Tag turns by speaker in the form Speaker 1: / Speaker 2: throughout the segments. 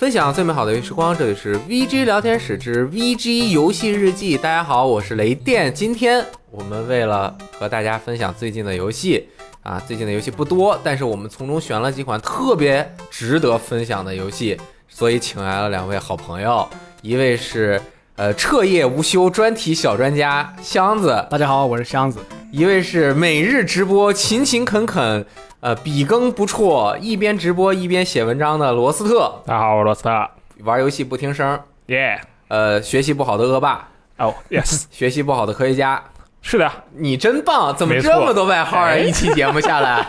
Speaker 1: 分享最美好的游戏时光，这里是 VG 聊天室之 VG 游戏日记。大家好，我是雷电。今天我们为了和大家分享最近的游戏啊，最近的游戏不多，但是我们从中选了几款特别值得分享的游戏，所以请来了两位好朋友，一位是呃彻夜无休专题小专家箱子，
Speaker 2: 大家好，我是箱子。
Speaker 1: 一位是每日直播勤勤恳恳，呃笔耕不辍，一边直播一边写文章的罗斯特，
Speaker 3: 大家好，我是罗斯特，
Speaker 1: 玩游戏不听声，
Speaker 3: 耶，
Speaker 1: 呃学习不好的恶霸，
Speaker 3: 哦，yes，
Speaker 1: 学习不好的科学家。
Speaker 3: 是的，
Speaker 1: 你真棒！怎么这么多外号啊？
Speaker 3: 哎
Speaker 1: 一期节目下来，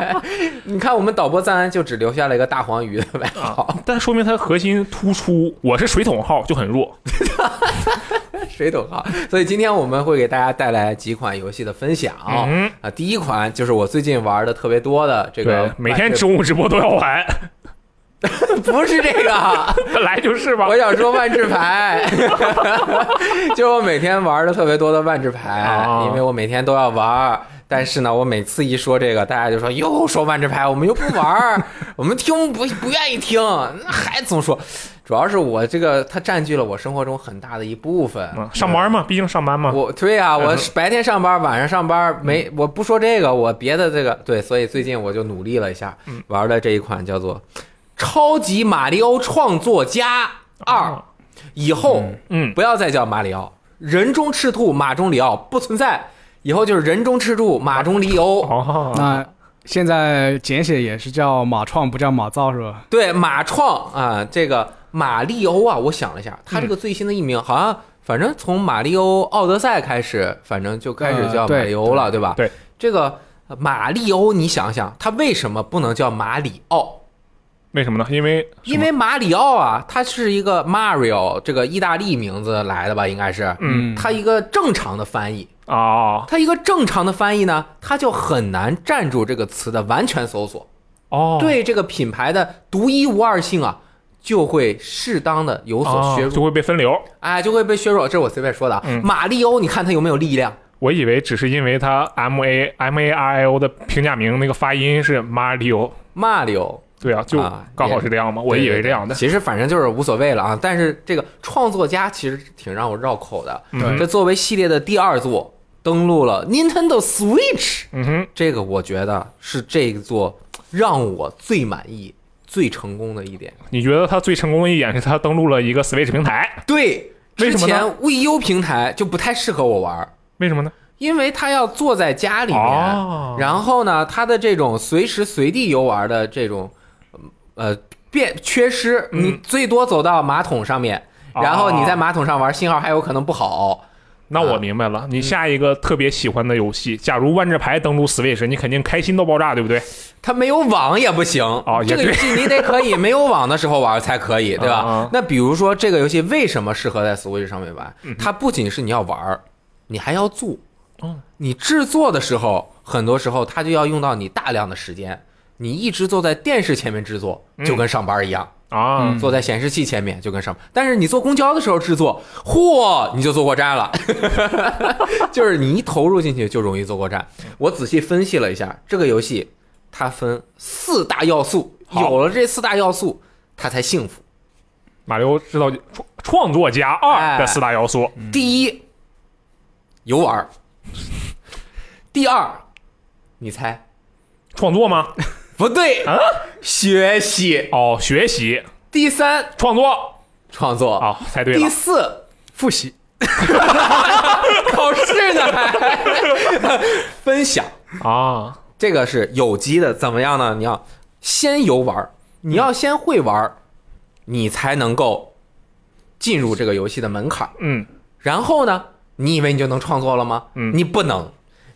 Speaker 1: 你看我们导播赞安就只留下了一个大黄鱼的外号，
Speaker 3: 但说明它核心突出。我是水桶号就很弱，
Speaker 1: 水桶号？所以今天我们会给大家带来几款游戏的分享啊、
Speaker 3: 嗯，
Speaker 1: 第一款就是我最近玩的特别多的这个，，
Speaker 3: 每天中午直播都要玩，
Speaker 1: 不是这个，
Speaker 3: 本 来就是吧
Speaker 1: 我。想说万智牌，就是我每天玩的特别多的万智牌，
Speaker 3: 哦
Speaker 1: 因为我每天都要玩。但是呢，我每次一说这个，大家就说又说万智牌，我们又不玩，我们听不不愿意听，那还总说。主要是我这个它占据了我生活中很大的一部分。
Speaker 3: 嗯，上班嘛，毕竟上班嘛。
Speaker 1: 我对啊，我
Speaker 3: 嗯
Speaker 1: 白天上班，晚上上班，没我不说这个，我别的这个对，所以最近我就努力了一下，
Speaker 3: 嗯
Speaker 1: 玩的这一款叫做《超级马里奥创作家二》，以后
Speaker 3: 嗯，
Speaker 1: 不要再叫马里奥，人中赤兔，马中里奥不存在，以后就是人中赤兔，马中里欧。
Speaker 3: 哦，
Speaker 2: 那现在简写也是叫马创，不叫马造是吧？
Speaker 1: 对，马创啊，这个马里欧啊，我想了一下，他这个最新的艺名好像，反正从马里欧奥德赛开始，反正就开始叫马里欧了，对吧？
Speaker 3: 对，
Speaker 1: 这个呃马里欧，你想想，他为什么不能叫马里奥？
Speaker 3: 为什么呢？因为
Speaker 1: 因为马里奥啊，它是一个 Mario 这个意大利名字来的吧，应该是，
Speaker 3: 嗯
Speaker 1: 它一个正常的翻译。
Speaker 3: 哦
Speaker 1: 它一个正常的翻译呢，它就很难站住这个词的完全搜索，
Speaker 3: 哦，
Speaker 1: 对这个品牌的独一无二性啊，就会适当的有所削弱，
Speaker 3: 哦就会被分流。
Speaker 1: 哎，就会被削弱。这是我随便说的啊。
Speaker 3: 嗯
Speaker 1: 马里欧，你看它有没有力量？
Speaker 3: 我以为只是因为它 M A M A R I O 的平假名那个发音是 Mario，
Speaker 1: 马里欧，
Speaker 3: 对啊，就
Speaker 1: 啊
Speaker 3: 刚好是这样嘛，我以为这样的。
Speaker 1: 其实反正就是无所谓了啊。但是这个创作家其实挺让我绕口的。
Speaker 3: 嗯
Speaker 1: 这作为系列的第二作，登陆了 Nintendo Switch，
Speaker 3: 嗯哼，
Speaker 1: 这个我觉得是这座让我最满意、最成功的一点。
Speaker 3: 你觉得它最成功的一点是它登录了一个 Switch 平台，
Speaker 1: 对，之
Speaker 3: 为什么呢
Speaker 1: 前 VU 平台就不太适合我玩儿，
Speaker 3: 为什么呢？
Speaker 1: 因为它要坐在家里面，
Speaker 3: 哦，
Speaker 1: 然后呢，它的这种随时随地游玩的这种呃变缺失，
Speaker 3: 嗯
Speaker 1: 你最多走到马桶上面，然后你在
Speaker 3: 哦
Speaker 1: 马桶上玩，信号还有可能不好。
Speaker 3: 那我明白了，你下一个特别喜欢的游戏，假如万智牌登陆 Switch，你肯定开心到爆炸，对不对？
Speaker 1: 它没有网也不行
Speaker 3: 哦
Speaker 1: 这个游戏你得可以没有网的时候玩才可以，对吧？那比如说这个游戏为什么适合在 Switch 上面玩？
Speaker 3: 嗯
Speaker 1: 它不仅是你要玩，你还要做。
Speaker 3: 哦，
Speaker 1: 你制作的时候，很多时候它就要用到你大量的时间。你一直坐在电视前面制作，
Speaker 3: 嗯
Speaker 1: 就跟上班一样；
Speaker 3: 啊，
Speaker 1: 坐在显示器前面就跟上班。但是你坐公交的时候制作，嚯，你就坐过站了。就是你一投入进去就容易坐过站。我仔细分析了一下这个游戏，它分四大要素，有了这四大要素，它才幸福。
Speaker 3: 马里奥制造创创作家二的四大要素，
Speaker 1: 第一，游玩；第二，你猜
Speaker 3: 创作吗？
Speaker 1: 不对
Speaker 3: 啊？
Speaker 1: 学习；
Speaker 3: 哦，学习
Speaker 1: 第三，
Speaker 3: 创作
Speaker 1: 创作；
Speaker 3: 啊，猜对了第。
Speaker 1: 四，
Speaker 2: 复习，
Speaker 1: 考试呢还 分享。
Speaker 3: 啊，
Speaker 1: 这个是有机的，怎么样呢？你要先游玩，你要先会玩儿，你才能够进入这个游戏的门槛。
Speaker 3: 嗯，
Speaker 1: 然后呢，你以为你就能创作了吗？
Speaker 3: 嗯
Speaker 1: 你不能，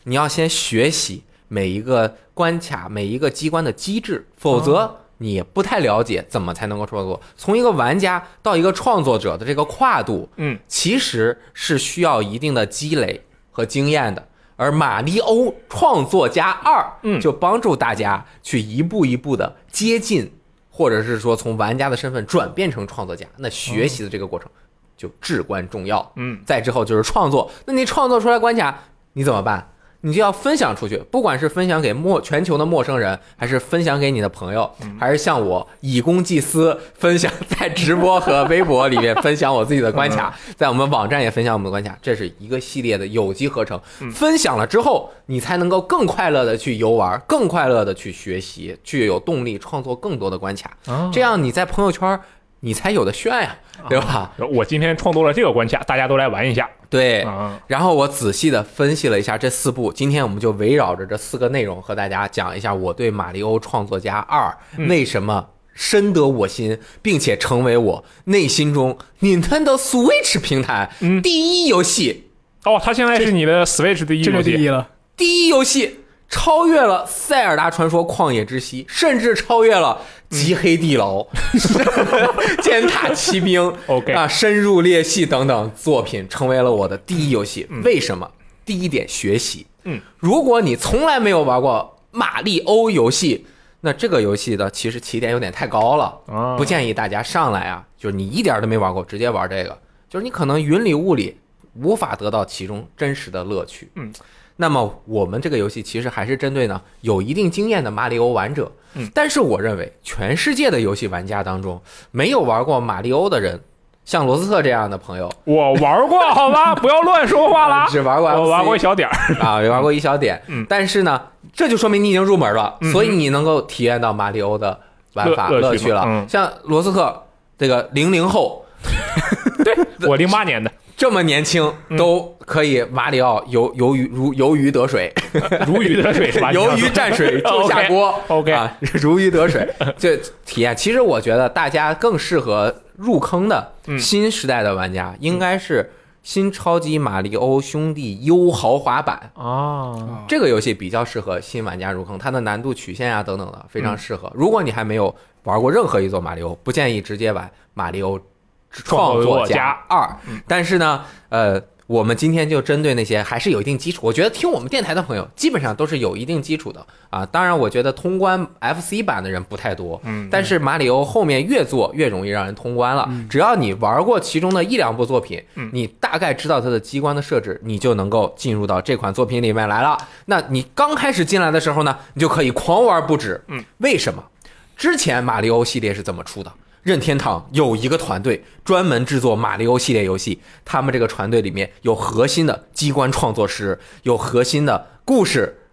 Speaker 1: 你要先学习每一个关卡、每一个机关的机制，否则你不太了解怎么才能够创作。从一个玩家到一个创作者的这个跨度，
Speaker 3: 嗯，
Speaker 1: 其实是需要一定的积累和经验的。而《马里欧创作家二》
Speaker 3: 嗯
Speaker 1: 就帮助大家去一步一步的接近，或者是说从玩家的身份转变成创作家。那学习的这个过程就至关重要。
Speaker 3: 嗯，
Speaker 1: 再之后就是创作，那你创作出来关卡你怎么办？你就要分享出去，不管是分享给陌全球的陌生人，还是分享给你的朋友，还是像我以公济私，分享在直播和微博里面分享我自己的关卡，在我们网站也分享我们的关卡，这是一个系列的有机合成。分享了之后，你才能够更快乐的去游玩，更快乐的去学习，去有动力创作更多的关卡。
Speaker 3: 啊
Speaker 1: 这样你在朋友圈你才有的炫呀，对吧？
Speaker 3: 我今天创作了这个关卡，大家都来玩一下
Speaker 1: 对。
Speaker 3: 啊。
Speaker 1: 然后我仔细的分析了一下这四部，今天我们就围绕着这四个内容和大家讲一下我对《马里奥创作家二》
Speaker 3: 嗯
Speaker 1: 为什么深得我心，并且成为我内心中 Nintendo Switch 平台
Speaker 3: 嗯
Speaker 1: 第一游戏，
Speaker 3: 哦，它现在是你的 Switch 第一
Speaker 2: 这
Speaker 3: 游戏，
Speaker 2: 就第一了。
Speaker 1: 第一游戏。超越了《塞尔达传说：旷野之息》，甚至超越了《极黑地牢》尖塔骑兵》
Speaker 3: OK
Speaker 1: 啊，深入裂隙等等作品，成为了我的第一游戏。为什么？第一点，学习。
Speaker 3: 嗯，
Speaker 1: 如果你从来没有玩过马里欧游戏，那这个游戏的其实起点有点太高了，
Speaker 3: 啊，
Speaker 1: 不建议大家上来啊，就是你一点都没玩过，直接玩这个，就是你可能云里雾里，无法得到其中真实的乐趣。
Speaker 3: 嗯，
Speaker 1: 那么我们这个游戏其实还是针对呢有一定经验的马里欧玩者。
Speaker 3: 嗯，
Speaker 1: 但是我认为全世界的游戏玩家当中，没有玩过马里欧的人，像罗斯特这样的朋友，
Speaker 3: 我玩过，好吧，不要乱说话啦。
Speaker 1: 只玩过
Speaker 3: 我玩过一小点儿，
Speaker 1: 啊，也玩过一小点。
Speaker 3: 嗯
Speaker 1: 但是呢，这就说明你已经入门了，
Speaker 3: 嗯
Speaker 1: 所以你能够体验到马里欧的玩法
Speaker 3: 乐
Speaker 1: 趣了。
Speaker 3: 嗯
Speaker 1: 像罗斯特这个零零后。
Speaker 3: 对 我零八年的，
Speaker 1: 这么年轻
Speaker 3: 嗯
Speaker 1: 都可以马里奥游游鱼如游鱼得水，
Speaker 3: 如鱼得水是吧？
Speaker 1: 游鱼蘸水 就下锅
Speaker 3: OK
Speaker 1: 啊，如鱼得水，这体验其实我觉得大家更适合入坑的
Speaker 3: 嗯
Speaker 1: 新时代的玩家应该是新超级马里欧兄弟 U 豪华版。
Speaker 3: 啊，
Speaker 1: 这个游戏比较适合新玩家入坑，它的难度曲线啊等等的非
Speaker 3: 嗯
Speaker 1: 常适合。如果你还没有玩过任何一座马里奥，不建议直接玩马里奥创作家二。但是呢，呃，我们今天就针对那些还是有一定基础，我觉得听我们电台的朋友基本上都是有一定基础的啊。当然，我觉得通关 FC 版的人不太多，
Speaker 3: 嗯，
Speaker 1: 但是马里欧后面越做越容易让人通关了。只要你玩过其中的一两部作品，
Speaker 3: 嗯
Speaker 1: 你大概知道它的机关的设置，你就能够进入到这款作品里面来了。那你刚开始进来的时候呢，你就可以狂玩不止。
Speaker 3: 嗯，
Speaker 1: 为什么？之前马里欧系列是怎么出的？任天堂有一个团队专门制作马里奥系列游戏，他们这个团队里面有核心的机关创作师，有核心的故事，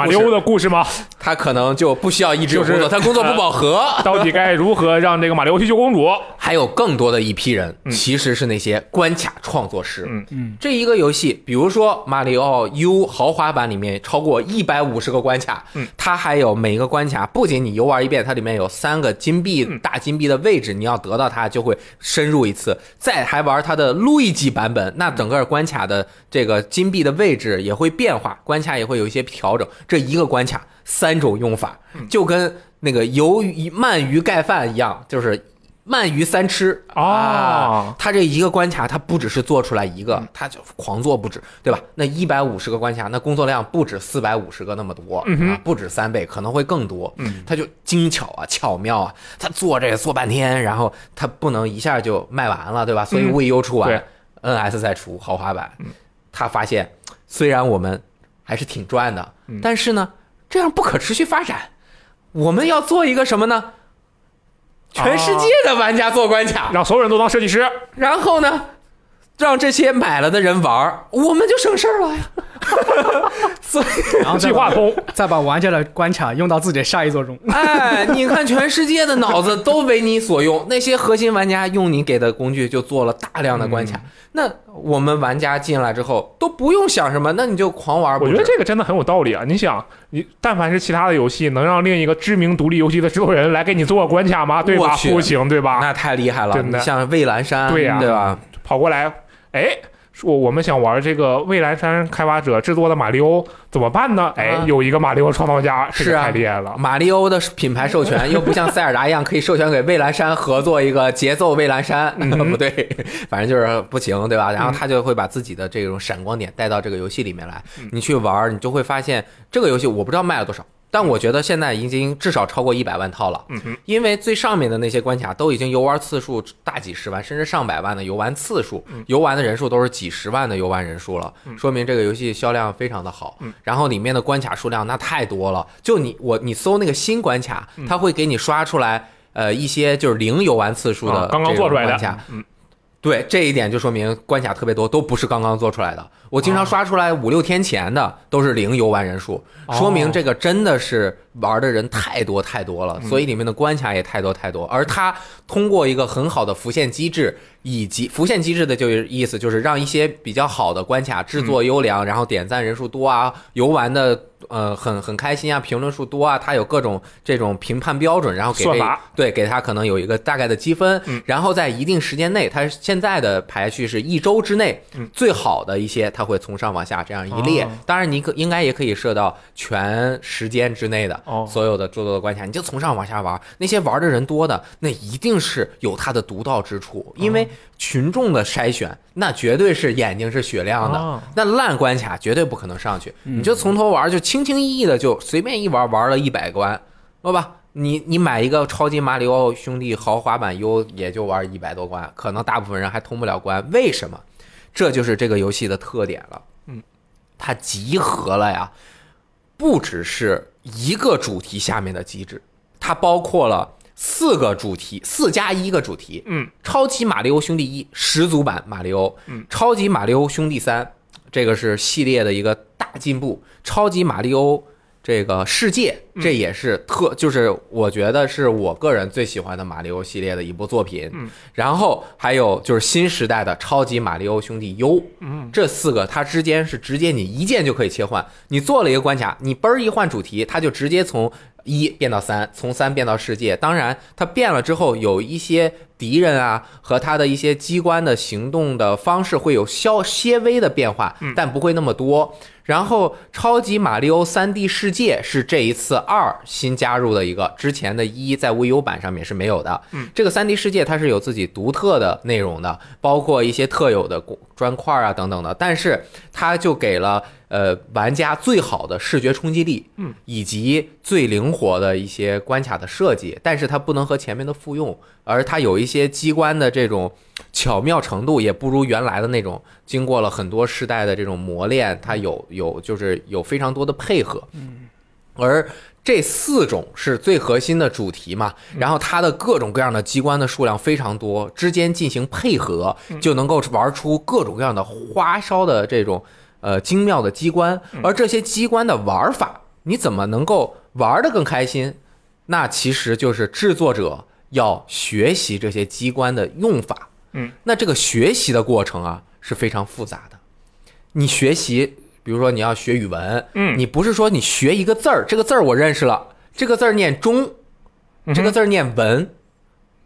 Speaker 3: 马里欧的故事吗？
Speaker 1: 他可能就不需要一直有
Speaker 3: 就是
Speaker 1: 工作，他工作不饱和。
Speaker 3: 到底该如何让这个马里欧去救公主？
Speaker 1: 还有更多的一批人，
Speaker 3: 嗯
Speaker 1: 其实是那些关卡创作师。
Speaker 3: 嗯
Speaker 2: 嗯，
Speaker 1: 这一个游戏，比如说马里奥 U 豪华版里面超过一百五十个关卡，
Speaker 3: 嗯，
Speaker 1: 它还有每一个关卡，不仅你游玩一遍，它里面有三个金币、
Speaker 3: 嗯
Speaker 1: 大金币的位置，你要得到它就会深入一次。再还玩它的路易吉版本，那整个关卡的这个金币的位置也会变化，关卡也会有一些调整。这一个关卡三种用法，就跟那个鱿鱼鳗鱼盖饭一样，就是。鳗鱼三吃。
Speaker 3: 哦。
Speaker 1: 啊，它这一个关卡，它不只是做出来一个
Speaker 3: 嗯，
Speaker 1: 它就狂做不止，对吧？那一百五十个关卡，那工作量不止四百五十个那么多啊，不止三倍，可能会更多。
Speaker 3: 嗯，
Speaker 1: 它就精巧啊，巧妙啊，它做这个做半天，然后它不能一下就卖完了，对吧？所以
Speaker 3: 嗯。
Speaker 1: VU 出完，NS 再出豪华版。
Speaker 3: 嗯，
Speaker 1: 他发现虽然我们还是挺赚的
Speaker 3: 嗯，
Speaker 1: 但是呢，这样不可持续发展，我们要做一个什么呢？全世界的玩家做关卡，
Speaker 3: 让所有人都当设计师。
Speaker 1: 然后呢，让这些买了的人玩儿，我们就省事儿了呀。所以，
Speaker 2: 然后
Speaker 3: 计划通，
Speaker 2: 再把玩家的关卡用到自己的下一座中。
Speaker 1: 哎，你看，全世界的脑子都为你所用，那些核心玩家用你给的工具就做了大量的关卡。那我们玩家进来之后都不用想什么，那你就狂玩。
Speaker 3: 我觉得这个真的很有道理啊！你想，你但凡是其他的游戏，能让另一个知名独立游戏的制作人来给你做个关卡吗？对吧？不行，对吧？
Speaker 1: 那太厉害了。
Speaker 3: 真的
Speaker 1: 你像蔚蓝山，
Speaker 3: 对呀
Speaker 1: 对吧？
Speaker 3: 跑过来，哎，说我们想玩这个蔚蓝山开发者制作的马里欧怎么办呢？哎
Speaker 1: 啊，
Speaker 3: 有一个马里欧创造家，这个
Speaker 1: 是啊
Speaker 3: 太厉害了。
Speaker 1: 马里欧的品牌授权又不像塞尔达一样可以授权给蔚蓝山合作一个节奏蔚蓝山，
Speaker 3: 嗯
Speaker 1: 不对，反正就是不行，对吧？然后他就会把自己的这种闪光点带到这个游戏里面来，
Speaker 3: 嗯
Speaker 1: 你去玩，你就会发现这个游戏我不知道卖了多少，但我觉得现在已经至少超过一百万套了，
Speaker 3: 嗯哼，
Speaker 1: 因为最上面的那些关卡都已经游玩次数大几十万，甚至上百万的游玩次数，游玩的人数都是几十万的游玩人数了，说明这个游戏销量非常的好。然后里面的关卡数量那太多了，就你我你搜那个新关卡，它会给你刷出来呃一些就是零游玩次数的
Speaker 3: 啊刚刚做出来的
Speaker 1: 关卡，，
Speaker 3: 嗯，
Speaker 1: 对这一点就说明关卡特别多，都不是刚刚做出来的。我经常刷出来五六天前的都是零游玩人数，
Speaker 3: 哦
Speaker 1: 说明这个真的是玩的人太多太多了，所以里面的关卡也太多太多。而它通过一个很好的浮现机制，以及浮现机制的就是意思就是让一些比较好的关卡制作优良，然后点赞人数多啊，游玩的呃很很开心啊，评论数多啊，它有各种这种评判标准，然后给对给它可能有一个大概的积分，然后在一定时间内，它现在的排序是一周之内最好的一些，它会从上往下这样一列。
Speaker 3: 哦。
Speaker 1: 当然，你可应该也可以设到全时间之内的
Speaker 3: 哦
Speaker 1: 所有的做做的关卡，你就从上往下玩。那些玩的人多的，那一定是有它的独到之处，因为群众的筛选，那绝对是眼睛是雪亮的。
Speaker 3: 哦
Speaker 1: 那烂关卡绝对不可能上去，你就从头玩，就轻轻易易的就随便一玩，玩了一百关，好吧？你你买一个超级马里奥兄弟豪华版 U 也就玩一百多关，可能大部分人还通不了关，为什么？这就是这个游戏的特点了。
Speaker 3: 嗯，
Speaker 1: 它集合了呀，不只是一个主题下面的机制，它包括了四个主题，四加一个主题。
Speaker 3: 嗯，
Speaker 1: 超级马里奥兄弟一始祖版马里奥，
Speaker 3: 嗯，
Speaker 1: 超级马里奥兄弟三，这个是系列的一个大进步。超级马里奥这个世界，
Speaker 3: 嗯
Speaker 1: 这也是特，就是我觉得是我个人最喜欢的马里奥系列的一部作品。
Speaker 3: 嗯，
Speaker 1: 然后还有就是新时代的超级马里奥兄弟 U，
Speaker 3: 嗯，
Speaker 1: 这四个它之间是直接你一键就可以切换。你做了一个关卡，你嘣儿一换主题，它就直接从一变到三，从三变到世界。当然，它变了之后，有一些敌人啊和它的一些机关的行动的方式会有稍些微的变化，但不会那么多。然后，超级马里奥 3D 世界是这一次二新加入的一个，之前的一在 VU 版上面是没有的。
Speaker 3: 嗯，
Speaker 1: 这个 3D 世界它是有自己独特的内容的，包括一些特有的砖块啊等等的，但是它就给了呃玩家最好的视觉冲击力，
Speaker 3: 嗯，
Speaker 1: 以及最灵活的一些关卡的设计，但是它不能和前面的复用，而它有一些机关的这种巧妙程度也不如原来的那种，经过了很多世代的这种磨练，它有有就是有非常多的配合，嗯，而。这四种是最核心的主题嘛，然后它的各种各样的机关的数量非常多，之间进行配合，就能够玩出各种各样的花哨的这种呃精妙的机关。而这些机关的玩法，你怎么能够玩得更开心？那其实就是制作者要学习这些机关的用法。
Speaker 3: 嗯，
Speaker 1: 那这个学习的过程啊是非常复杂的。你学习，比如说你要学语文，
Speaker 3: 嗯
Speaker 1: 你不是说你学一个字儿，这个字儿我认识了，这个字儿念中，这个字儿念文，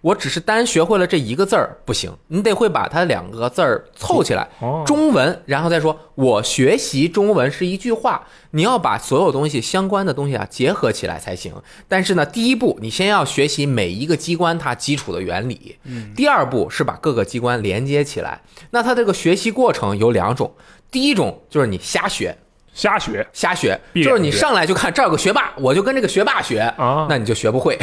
Speaker 1: 我只是单学会了这一个字儿不行，你得会把它两个字儿凑起来，
Speaker 3: 哦，
Speaker 1: 中文，然后再说我学习中文是一句话，你要把所有东西相关的东西啊结合起来才行。但是呢，第一步你先要学习每一个机关它基础的原理，第二步是把各个机关连接起来。那它这个学习过程有两种，第一种就是你瞎学，
Speaker 3: 瞎学
Speaker 1: 瞎学，就是你上来就看这儿有个学霸，我就跟这个学霸学，
Speaker 3: 啊
Speaker 1: 那你就学不会。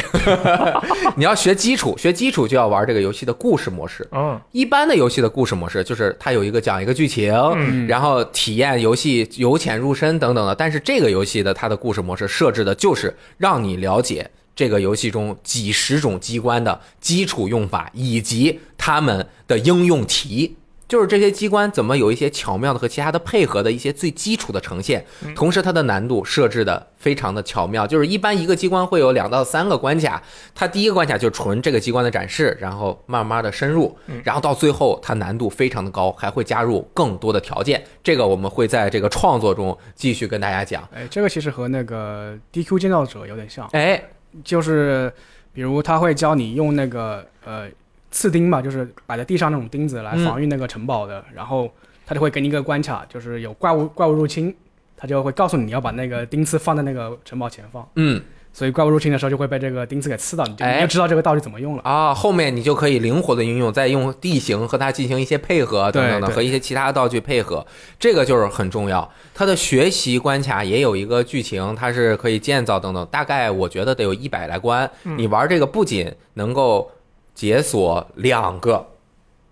Speaker 1: 你要学基础，学基础就要玩这个游戏的故事模式。
Speaker 3: 嗯
Speaker 1: 一般的游戏的故事模式就是它有一个讲一个剧情，
Speaker 3: 嗯
Speaker 1: 然后体验游戏由浅入深等等的。但是这个游戏的它的故事模式设置的就是让你了解这个游戏中几十种机关的基础用法以及它们的应用题。就是这些机关怎么有一些巧妙的和其他的配合的一些最基础的呈现，同时它的难度设置的非常的巧妙。就是一般一个机关会有两到三个关卡，它第一个关卡就纯这个机关的展示，然后慢慢的深入，然后到最后它难度非常的高，还会加入更多的条件。这个我们会在这个创作中继续跟大家讲。
Speaker 2: 哎，这个其实和那个 DQ 建造者有点像，
Speaker 1: 哎，
Speaker 2: 就是比如他会教你用那个呃刺钉嘛，就是摆在地上那种钉子来
Speaker 1: 嗯
Speaker 2: 防御那个城堡的，然后他就会给你一个关卡，就是有怪物怪物入侵，他就会告诉你你要把那个钉刺放在那个城堡前方。
Speaker 1: 嗯，
Speaker 2: 所以怪物入侵的时候就会被这个钉子给刺到，你就
Speaker 1: 哎
Speaker 2: 你就知道这个道具怎么用了。
Speaker 1: 啊，后面你就可以灵活的运用，再用地形和它进行一些配合等等的，和一些其他的道具配合，这个就是很重要。它的学习关卡也有一个剧情，它是可以建造等等，大概我觉得得有一百来关。
Speaker 3: 嗯
Speaker 1: 你玩这个不仅能够解锁两个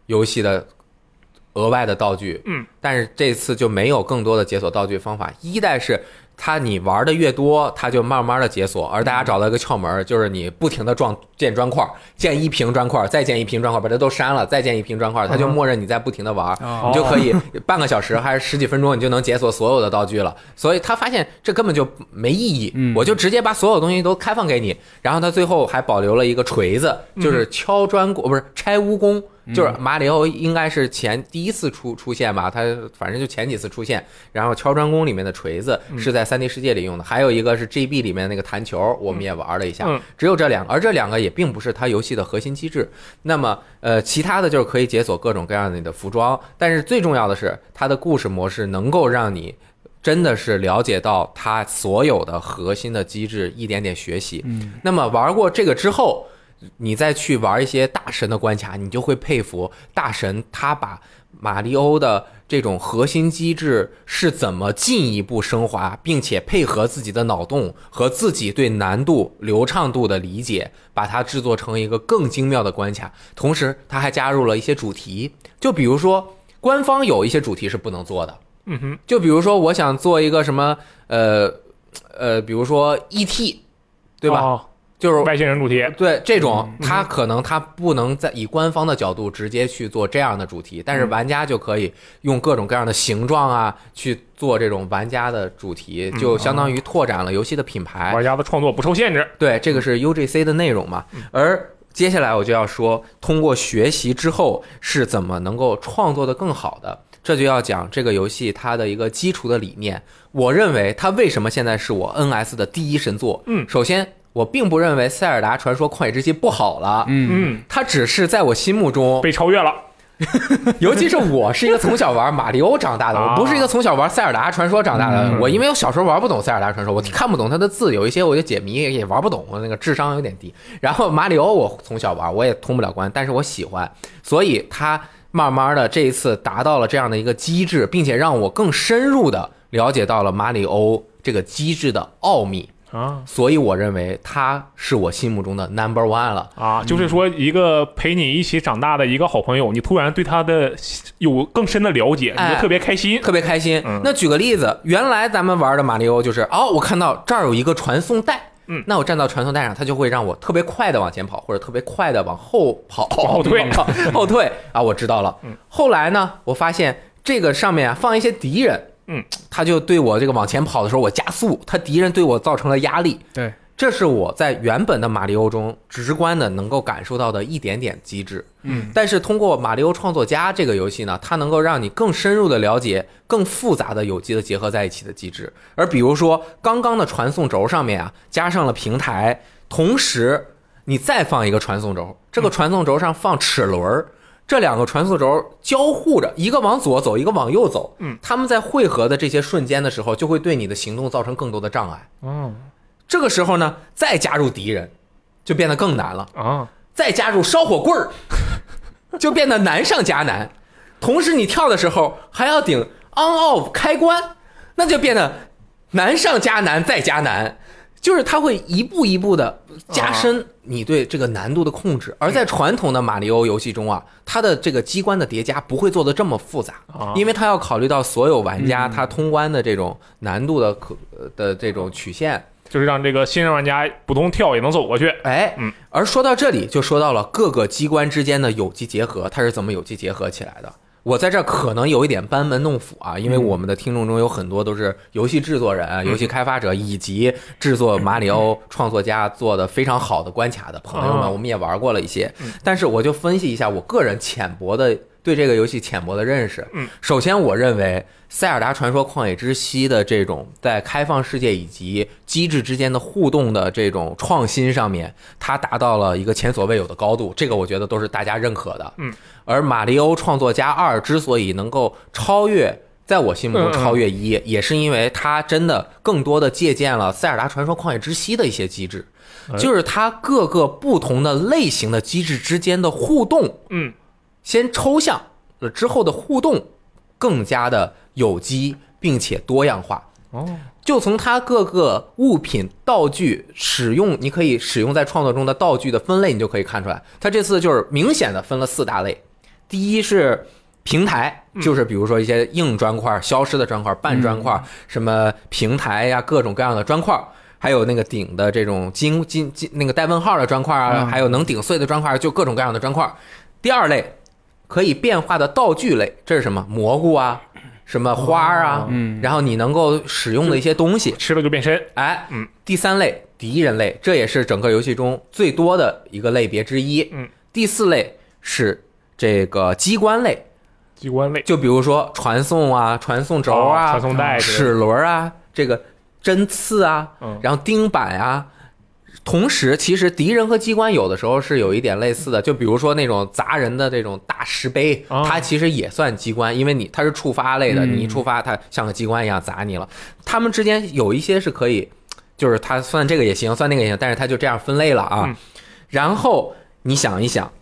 Speaker 1: 游戏的额外的道具，
Speaker 3: 嗯，
Speaker 1: 但是这次就没有更多的解锁道具方法。一代是它你玩的越多，它就慢慢的解锁，而大家找到一个窍门，就是你不停的撞建砖块，建一瓶砖块，再建一瓶砖块，把它都删了，再建一瓶砖块，它就
Speaker 3: 嗯
Speaker 1: 默认你在不停的玩。
Speaker 2: 哦
Speaker 1: 你就可以 半个小时还是十几分钟，你就能解锁所有的道具了。所以他发现这根本就没意义，
Speaker 2: 嗯
Speaker 1: 我就直接把所有东西都开放给你。然后他最后还保留了一个锤子，就是敲砖工，不是拆蜈蚣。就是马里奥应该是前第一次出出现吧，他反正就前几次出现。然后敲砖工里面的锤子是在三 D 世界里用的，还有一个是 GB 里面那个弹球，我们也玩了一下。
Speaker 3: 嗯
Speaker 1: 只有这两个，而这两个也并不是它游戏的核心机制。那么，呃，其他的就是可以解锁各种各样的你的服装，但是最重要的是，它的故事模式能够让你真的是了解到它所有的核心的机制，一点点学习。
Speaker 2: 嗯，
Speaker 1: 那么玩过这个之后，你再去玩一些大神的关卡，你就会佩服大神他把马里欧的这种核心机制是怎么进一步升华，并且配合自己的脑洞和自己对难度、流畅度的理解，把它制作成一个更精妙的关卡。同时，他还加入了一些主题，就比如说官方有一些主题是不能做的，
Speaker 3: 嗯哼，
Speaker 1: 就比如说我想做一个什么，呃呃，比如说 E.T.，对吧？
Speaker 3: 哦
Speaker 1: 就是
Speaker 3: 外星人主题，
Speaker 1: 对这种，
Speaker 3: 嗯
Speaker 1: 他可能他不能在以官方的角度直接去做这样的主题，但是
Speaker 3: 嗯
Speaker 1: 玩家就可以用各种各样的形状啊去做这种玩家的主题，
Speaker 3: 嗯
Speaker 1: 就相当于拓展了游戏的品牌。
Speaker 3: 玩家的创作不受限制。
Speaker 1: 对，这个是 UGC 的内容嘛。
Speaker 3: 嗯
Speaker 1: 而接下来我就要说，通过学习之后是怎么能够创作的更好的。这就要讲这个游戏它的一个基础的理念。我认为它为什么现在是我 NS 的第一神作？
Speaker 3: 嗯
Speaker 1: 首先我并不认为《塞尔达传说：旷野之息》不好了，
Speaker 2: 嗯，
Speaker 3: 嗯，
Speaker 1: 它只是在我心目中，
Speaker 3: 被超越了。
Speaker 1: 尤其是我是一个从小玩马里奥长大的，
Speaker 3: 啊
Speaker 1: 我不是一个从小玩塞尔达传说长大的。
Speaker 3: 嗯
Speaker 1: 我因为我小时候玩不懂塞尔达传说，我看不懂它的字，有一些我就解谜也玩不懂，我那个智商有点低。然后马里奥我从小玩，我也通不了关，但是我喜欢，所以它慢慢的这一次达到了这样的一个机制，并且让我更深入的了解到了马里欧这个机制的奥秘。
Speaker 3: 啊
Speaker 1: 所以我认为他是我心目中的 number one 了。
Speaker 3: 啊，就是说一个陪你一起长大的一个好朋友，你突然对他的有更深的了解，你
Speaker 1: 哎
Speaker 3: 就特别开心。
Speaker 1: 特别开心
Speaker 3: 嗯。
Speaker 1: 那举个例子，原来咱们玩的马里奥就是，哦，我看到这儿有一个传送带，
Speaker 3: 嗯
Speaker 1: 那我站到传送带上，它就会让我特别快的往前跑，或者特别快的往后跑，
Speaker 3: 往 后退
Speaker 1: 后退啊，我知道了
Speaker 3: 嗯。
Speaker 1: 后来呢，我发现这个上面啊放一些敌人，
Speaker 3: 嗯，
Speaker 1: 他就对我这个往前跑的时候我加速，他敌人对我造成了压力，
Speaker 2: 对，
Speaker 1: 这是我在原本的马里奥中直观的能够感受到的一点点机制。
Speaker 3: 嗯，
Speaker 1: 但是通过《马里奥创作家》这个游戏呢，它能够让你更深入的了解更复杂的有机的结合在一起的机制。而比如说刚刚的传送轴上面啊，加上了平台，同时你再放一个传送轴，这个传送轴上放齿轮儿。这两个传送轴交互着，一个往左走，一个往右走。
Speaker 3: 嗯，
Speaker 1: 他们在汇合的这些瞬间的时候，就会对你的行动造成更多的障碍。
Speaker 3: 哦
Speaker 1: 这个时候呢，再加入敌人，就变得更难了。
Speaker 3: 啊，
Speaker 1: 再加入烧火棍儿，就变得难上加难。同时，你跳的时候还要顶 on off 开关，那就变得难上加难再加难。就是它会一步一步的加深你对这个难度的控制，而在传统的马里奥游戏中啊，它的这个机关的叠加不会做的这么复杂，
Speaker 3: 啊
Speaker 1: 因为它要考虑到所有玩家他通关的这种难度的可呃的这种曲线。
Speaker 3: 就是让这个新人玩家普通跳也能走过去。
Speaker 1: 哎，
Speaker 3: 嗯，
Speaker 1: 而说到这里，就说到了各个机关之间的有机结合，它是怎么有机结合起来的？我在这儿可能有一点班门弄斧啊，因为我们的听众中有很多都是游戏制作人、游戏开发者以及制作马里奥创作家做的非常好的关卡的朋友们，
Speaker 3: 哦。
Speaker 1: 我们也玩过了一些，但是我就分析一下我个人浅薄的对这个游戏浅薄的认识。
Speaker 3: 嗯，
Speaker 1: 首先我认为《塞尔达传说：旷野之息》的这种在开放世界以及机制之间的互动的这种创新上面，它达到了一个前所未有的高度，这个我觉得都是大家认可的。
Speaker 3: 嗯，
Speaker 1: 而《马里奥创作家二》之所以能够超越。在我心目中超越一，也是因为它真的更多的借鉴了《塞尔达传说：旷野之息》的一些机制，
Speaker 3: 哎
Speaker 1: 就是它各个不同的类型的机制之间的互动，
Speaker 3: 嗯，
Speaker 1: 先抽象了之后的互动更加的有机并且多样化。
Speaker 3: 哦，
Speaker 1: 就从它各个物品、道具使用，你可以使用在创作中的道具的分类，你就可以看出来，它这次就是明显的分了四大类。第一是平台，就是比如说一些硬砖块、消失的砖块、半砖块，什么平台呀，各种各样的砖块。还有那个顶的这种金金金那个带问号的砖块啊，
Speaker 2: 嗯
Speaker 1: 还有能顶碎的砖块，就各种各样的砖块。第二类可以变化的道具类，这是什么？蘑菇啊，什么花儿啊，
Speaker 2: 嗯
Speaker 1: 然后你能够使用的一些东西。
Speaker 3: 吃了就变身。
Speaker 1: 哎，
Speaker 3: 嗯，
Speaker 1: 第三类敌人类，这也是整个游戏中最多的一个类别之一。
Speaker 3: 嗯，
Speaker 1: 第四类是这个机关类，
Speaker 3: 机关类，
Speaker 1: 就比如说传送啊、传送轴
Speaker 3: 哦
Speaker 1: 啊、
Speaker 3: 传送带
Speaker 1: 齿轮啊、这个针刺啊，
Speaker 3: 嗯
Speaker 1: 然后钉板啊。同时，其实敌人和机关有的时候是有一点类似的，就比如说那种砸人的这种大石碑，
Speaker 3: 哦
Speaker 1: 它其实也算机关，因为你它是触发类的，
Speaker 2: 嗯
Speaker 1: 你一触发它像个机关一样砸你了。他们之间有一些是可以，就是它算这个也行，算那个也行，但是它就这样分类了啊。
Speaker 3: 嗯
Speaker 1: 然后你想一想，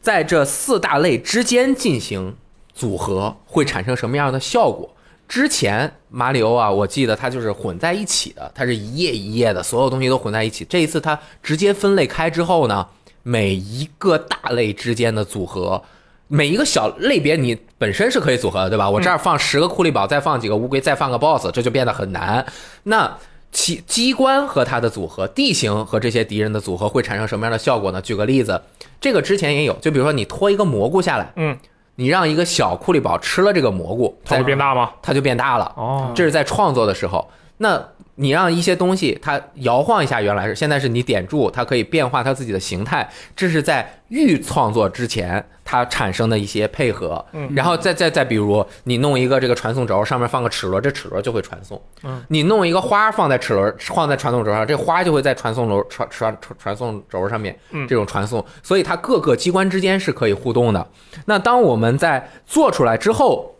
Speaker 1: 在这四大类之间进行组合会产生什么样的效果？之前马里欧啊，我记得它就是混在一起的，它是一页一页的，所有东西都混在一起。这一次它直接分类开之后呢，每一个大类之间的组合，每一个小类别你本身是可以组合的，对吧？我这儿放十个库利宝，再放几个乌龟，再放个 BOSS，这就变得很难。那其机关和它的组合，地形和这些敌人的组合会产生什么样的效果呢？举个例子，这个之前也有，就比如说你拖一个蘑菇下来，
Speaker 3: 嗯，
Speaker 1: 你让一个小库利宝吃了这个蘑菇，
Speaker 3: 它会变大吗？
Speaker 1: 它就变大了。
Speaker 3: 哦，
Speaker 1: 这是在创作的时候。那你让一些东西它摇晃一下，原来是现在是你点住，它可以变化它自己的形态，这是在预创作之前它产生的一些配合。
Speaker 3: 嗯
Speaker 1: 然后再再再比如你弄一个这个传送轴，上面放个齿轮，这齿轮就会传送。
Speaker 3: 嗯，
Speaker 1: 你弄一个花放在齿轮，放在传送轴上，这花就会在传送轴传传传传送轴上面
Speaker 3: 嗯
Speaker 1: 这种传送，所以它各个机关之间是可以互动的。那当我们在做出来之后，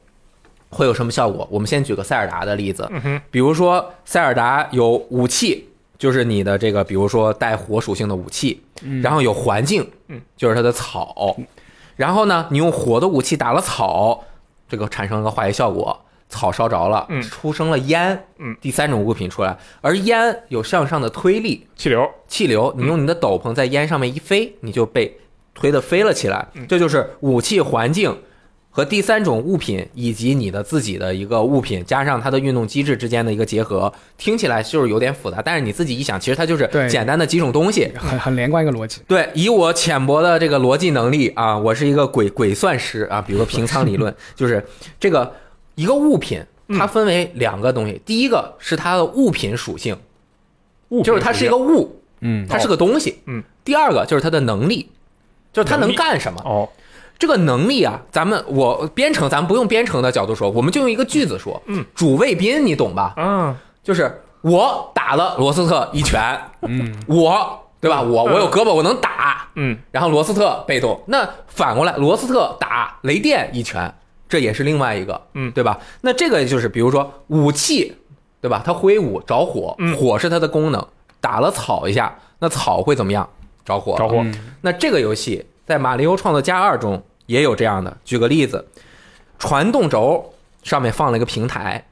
Speaker 1: 会有什么效果？我们先举个塞尔达的例子，比如说塞尔达有武器，就是你的这个，比如说带火属性的武器，然后有环境，
Speaker 3: 嗯，
Speaker 1: 就是它的草，然后呢，你用火的武器打了草，这个产生了个化学效果，草烧着了，
Speaker 3: 嗯。
Speaker 1: 出生了烟，
Speaker 3: 嗯，
Speaker 1: 第三种物品出来，而烟有向上的推力，
Speaker 3: 气流，
Speaker 1: 气流，你用你的斗篷在烟上面一飞，你就被推得飞了起来。这就是武器环境和第三种物品以及你的自己的一个物品加上它的运动机制之间的一个结合，听起来就是有点复杂，但是你自己一想，其实它就是
Speaker 2: 对
Speaker 1: 简单的几种东西。
Speaker 2: 很很连贯一个逻辑。
Speaker 1: 对，以我浅薄的这个逻辑能力啊，我是一个鬼鬼算师啊，比如说平仓理论，就是这个一个物品，它分为两个东西，第一个是它的物品属性，
Speaker 3: 物
Speaker 1: 就是它是一个物，
Speaker 2: 嗯
Speaker 1: 它是个东西。
Speaker 3: 嗯，
Speaker 1: 第二个就是它的能力，就是它
Speaker 3: 能
Speaker 1: 干什么。
Speaker 3: 哦，
Speaker 1: 这个能力啊，咱们我编程，咱们不用编程的角度说，我们就用一个句子说。
Speaker 3: 嗯，
Speaker 1: 主谓宾你懂吧？
Speaker 3: 嗯，
Speaker 1: 就是我打了罗斯特一拳，
Speaker 2: 嗯，
Speaker 1: 我对吧？我
Speaker 3: 嗯
Speaker 1: 我有胳膊，我能打。
Speaker 3: 嗯，
Speaker 1: 然后罗斯特被动，那反过来，罗斯特打雷电一拳，这也是另外一个，
Speaker 3: 嗯
Speaker 1: 对吧？那这个就是比如说武器，对吧？它挥舞着火，
Speaker 3: 嗯
Speaker 1: 火是它的功能，打了草一下，那草会怎么样？着火，
Speaker 3: 着火，
Speaker 2: 嗯
Speaker 1: 那这个游戏在《马里奥创作加二》中也有这样的。举个例子，传动轴上面放了一个平台，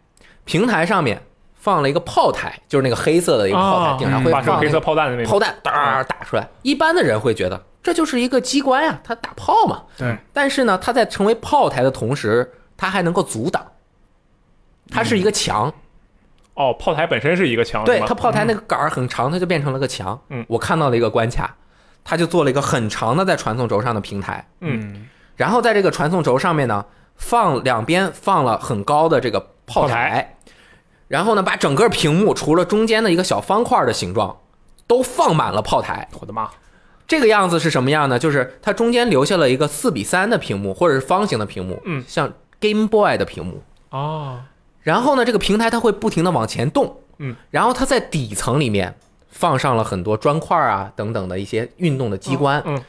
Speaker 1: 平台上面放了一个炮台，就是那个黑色的一个炮台，
Speaker 3: 啊
Speaker 1: 顶上会
Speaker 3: 发射黑色炮弹的那个，
Speaker 1: 炮弹，哒打出来。一般的人会觉得这就是一个机关呀，它打炮嘛。
Speaker 2: 对，
Speaker 1: 但是呢，它在成为炮台的同时，它还能够阻挡，它是一个墙。
Speaker 3: 哦，炮台本身是一个墙，
Speaker 1: 对它炮台那个杆儿很长，它就变成了个墙。
Speaker 3: 嗯
Speaker 1: 我看到了一个关卡，它就做了一个很长的在传送轴上的平台，
Speaker 3: 嗯。
Speaker 1: 然后在这个传送轴上面呢，放两边放了很高的这个炮
Speaker 3: 炮
Speaker 1: 台，然后呢，把整个屏幕除了中间的一个小方块的形状，都放满了炮台。
Speaker 3: 我的妈，
Speaker 1: 这个样子是什么样呢？就是它中间留下了一个四比三的屏幕，或者是方形的屏幕，
Speaker 3: 嗯。
Speaker 1: 像 Game Boy 的屏幕。
Speaker 3: 哦，
Speaker 1: 然后呢，这个平台它会不停的往前动，
Speaker 3: 嗯，
Speaker 1: 然后它在底层里面放上了很多砖块啊等等的一些运动的机关。
Speaker 3: 嗯，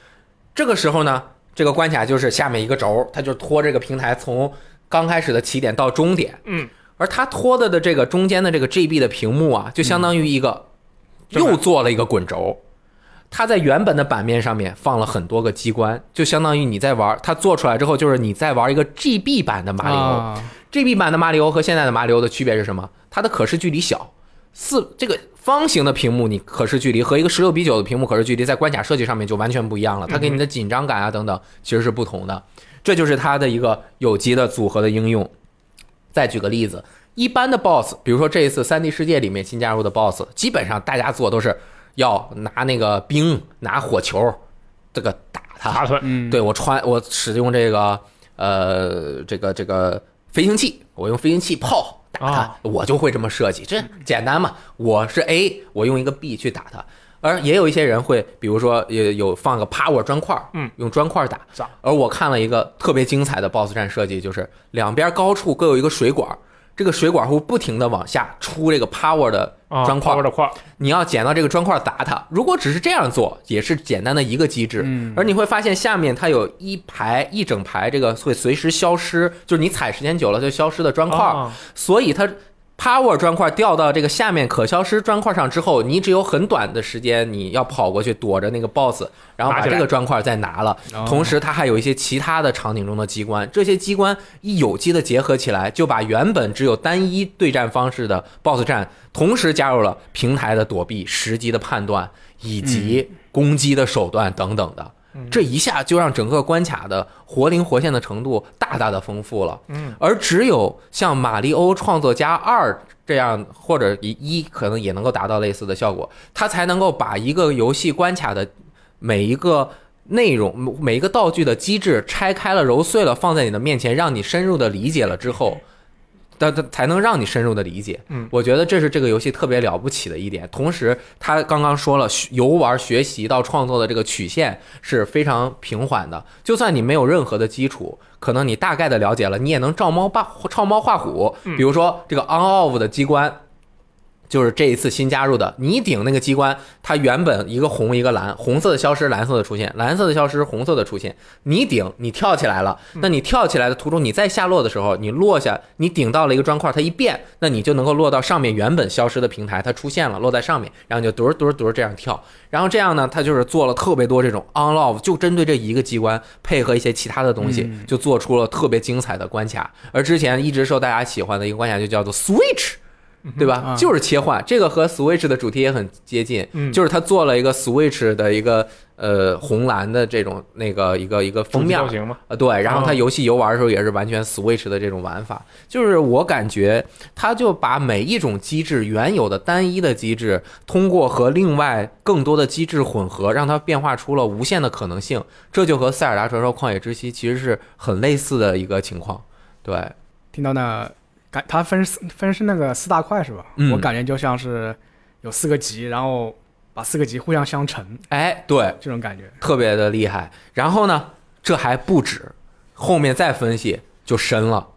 Speaker 1: 这个时候呢，这个关卡就是下面一个轴，它就拖这个平台从刚开始的起点到终点，
Speaker 3: 嗯，
Speaker 1: 而它拖的的这个中间的这个 GB 的屏幕啊，就相当于一个又做了一个滚轴。它在原本的版面上面放了很多个机关，就相当于你在玩它做出来之后，就是你在玩一个 GB 版的马里奥。
Speaker 2: 啊
Speaker 1: GB 版的马里奥和现在的马里奥的区别是什么？它的可视距离小，四这个方形的屏幕你可视距离和一个十六比九的屏幕可视距离在关卡设计上面就完全不一样了，它给你的紧张感啊等等其实是不同的，这就是它的一个有机的组合的应用。再举个例子，一般的 BOSS，比如说这一次三 D 世界里面新加入的 BOSS，基本上大家做都是要拿那个冰拿火球这个打它，
Speaker 3: 打他，
Speaker 2: 嗯，
Speaker 1: 对我穿我使用这个呃这个这个飞行器，我用飞行器炮
Speaker 3: 啊
Speaker 1: 我就会这么设计，这简单嘛。我是 A，我用一个 B 去打他。而也有一些人会，比如说有有放个 power 砖块，
Speaker 3: 嗯，
Speaker 1: 用砖块打。而我看了一个特别精彩的 BOSS 战设计，就是两边高处各有一个水管，这个水管会不停的往下出这个 power 的
Speaker 3: 啊，
Speaker 1: 砖块，
Speaker 3: 的块，
Speaker 1: 你要捡到这个砖块砸它。如果只是这样做，也是简单的一个机制。
Speaker 2: 嗯
Speaker 1: 而你会发现下面它有一排一整排这个会随时消失，就是你踩时间久了就消失的砖块，
Speaker 3: 啊
Speaker 1: 所以它。Power 砖块掉到这个下面可消失砖块上之后，你只有很短的时间，你要跑过去躲着那个 BOSS，然后把这个砖块再拿了。
Speaker 2: 哦
Speaker 1: 同时，它还有一些其他的场景中的机关，这些机关一有机的结合起来，就把原本只有单一对战方式的 BOSS 战，同时加入了平台的躲避、时机的判断以及攻击的手段等等的。这一下就让整个关卡的活灵活现的程度大大的丰富了。
Speaker 3: 嗯，
Speaker 1: 而只有像《马里欧创作家二》这样，或者一一可能也能够达到类似的效果，它才能够把一个游戏关卡的每一个内容、每一个道具的机制拆开了、揉碎了，放在你的面前，让你深入的理解了之后。但它才能让你深入的理解，
Speaker 3: 嗯
Speaker 1: 我觉得这是这个游戏特别了不起的一点。同时，他刚刚说了，学游玩学习到创作的这个曲线是非常平缓的。就算你没有任何的基础，可能你大概的了解了，你也能照猫画照猫画虎。比如说这个 on off 的机关，就是这一次新加入的，你顶那个机关，它原本一个红一个蓝，红色的消失，蓝色的出现，蓝色的消失，红色的出现。你顶，你跳起来了，那你跳起来的途中，你再下落的时候，你落下，你顶到了一个砖块，它一变，那你就能够落到上面原本消失的平台，它出现了，落在上面，然后你就嘟儿嘟儿嘟儿这样跳，然后这样呢，它就是做了特别多这种 on love，就针对这一个机关，配合一些其他的东西，
Speaker 2: 嗯
Speaker 1: 就做出了特别精彩的关卡。而之前一直受大家喜欢的一个关卡就叫做 Switch。对吧？
Speaker 2: 啊
Speaker 1: 就是切换，这个和 Switch 的主题也很接近，
Speaker 3: 嗯
Speaker 1: 就是他做了一个 Switch 的一个呃红蓝的这种那个一个一个封面
Speaker 3: 造型嘛，
Speaker 1: 啊，对，然后它
Speaker 3: 哦
Speaker 1: 游戏游玩的时候也是完全 Switch 的这种玩法，就是我感觉他就把每一种机制原有的单一的机制，通过和另外更多的机制混合，让它变化出了无限的可能性。这就和《塞尔达传说：旷野之息》其实是很类似的一个情况。对，
Speaker 2: 听到那感它分分是那个四大块是吧？
Speaker 1: 嗯
Speaker 2: 我感觉就像是有四个级，然后把四个级互相相乘
Speaker 1: 哎，对，
Speaker 2: 这种感觉。
Speaker 1: 特别的厉害。然后呢，这还不止，后面再分析就深了。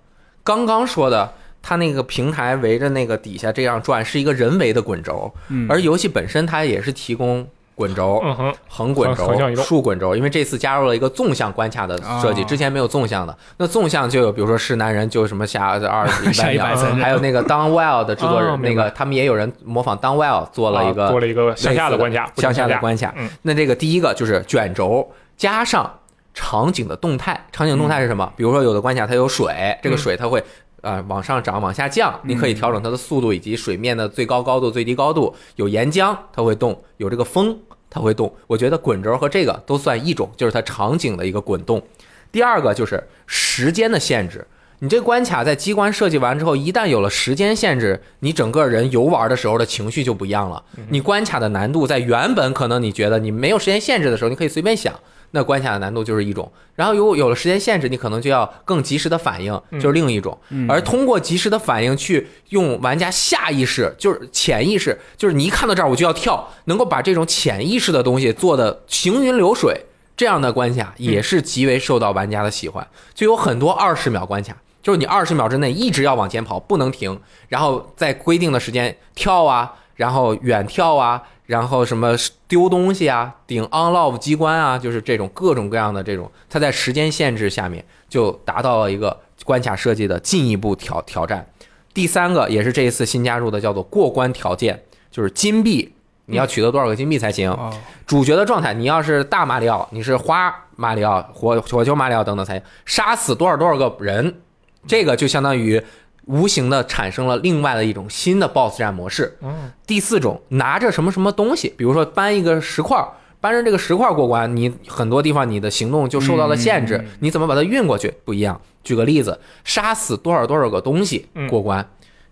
Speaker 1: 刚刚说的，它那个平台围着那个底下这样转，是一个人为的滚轴，
Speaker 2: 嗯，
Speaker 1: 而游戏本身它也是提供滚轴、
Speaker 3: 嗯，
Speaker 1: 横滚轴、竖滚轴，因为这次加入了一个纵向关卡的设计，
Speaker 2: 哦
Speaker 1: 之前没有纵向的。那纵向就有，比如说是男人就什么下二
Speaker 2: 一百
Speaker 1: 秒，
Speaker 2: 层
Speaker 1: 还有那个 Down Well 的制作人，
Speaker 3: 哦
Speaker 1: 那个他们也有人模仿 Down Well 做了一个
Speaker 3: 啊多了一个向下的关卡，
Speaker 1: 向
Speaker 3: 向
Speaker 1: 下的关卡。
Speaker 3: 嗯
Speaker 1: 那这个第一个就是卷轴加上场景的动态，场景动态是什么？比如说有的关卡它有水，这个水它会。呃，往上涨，往下降，你可以调整它的速度以及水面的最高高度、最低高度。有岩浆，它会动；有这个风，它会动。我觉得滚轴和这个都算一种，就是它场景的一个滚动。第二个就是时间的限制，你这个关卡在机关设计完之后，一旦有了时间限制，你整个人游玩的时候的情绪就不一样了。你关卡的难度在原本可能你觉得你没有时间限制的时候，你可以随便想，那关卡的难度就是一种。然后有有了时间限制，你可能就要更及时的反应，就是另一种。
Speaker 2: 嗯
Speaker 1: 而通过及时的反应去用玩家下意识，就是潜意识，就是你一看到这儿我就要跳，能够把这种潜意识的东西做的行云流水。这样的关卡也是极为受到玩家的喜欢，就有很多二十秒关卡，就是你二十秒之内一直要往前跑，不能停，然后在规定的时间跳啊，然后远跳啊，然后什么丢东西啊，顶 on love 机关啊，就是这种各种各样的这种，它在时间限制下面就达到了一个关卡设计的进一步挑挑战。第三个也是这一次新加入的，叫做过关条件，就是金币，你要取得多少个金币才行。
Speaker 2: 哦，
Speaker 1: 主角的状态，你要是大马里奥，你是花马里奥、火火球马里奥等等才行，杀死多少多少个人，这个就相当于无形的产生了另外的一种新的 BOSS 战模式。
Speaker 3: 嗯，
Speaker 1: 第四种，拿着什么什么东西，比如说搬一个石块儿，搬着这个石块儿过关，你很多地方你的行动就受到了限制，
Speaker 2: 嗯
Speaker 1: 你怎么把它运过去不一样。举个例子，杀死多少多少个东西
Speaker 3: 嗯
Speaker 1: 过关。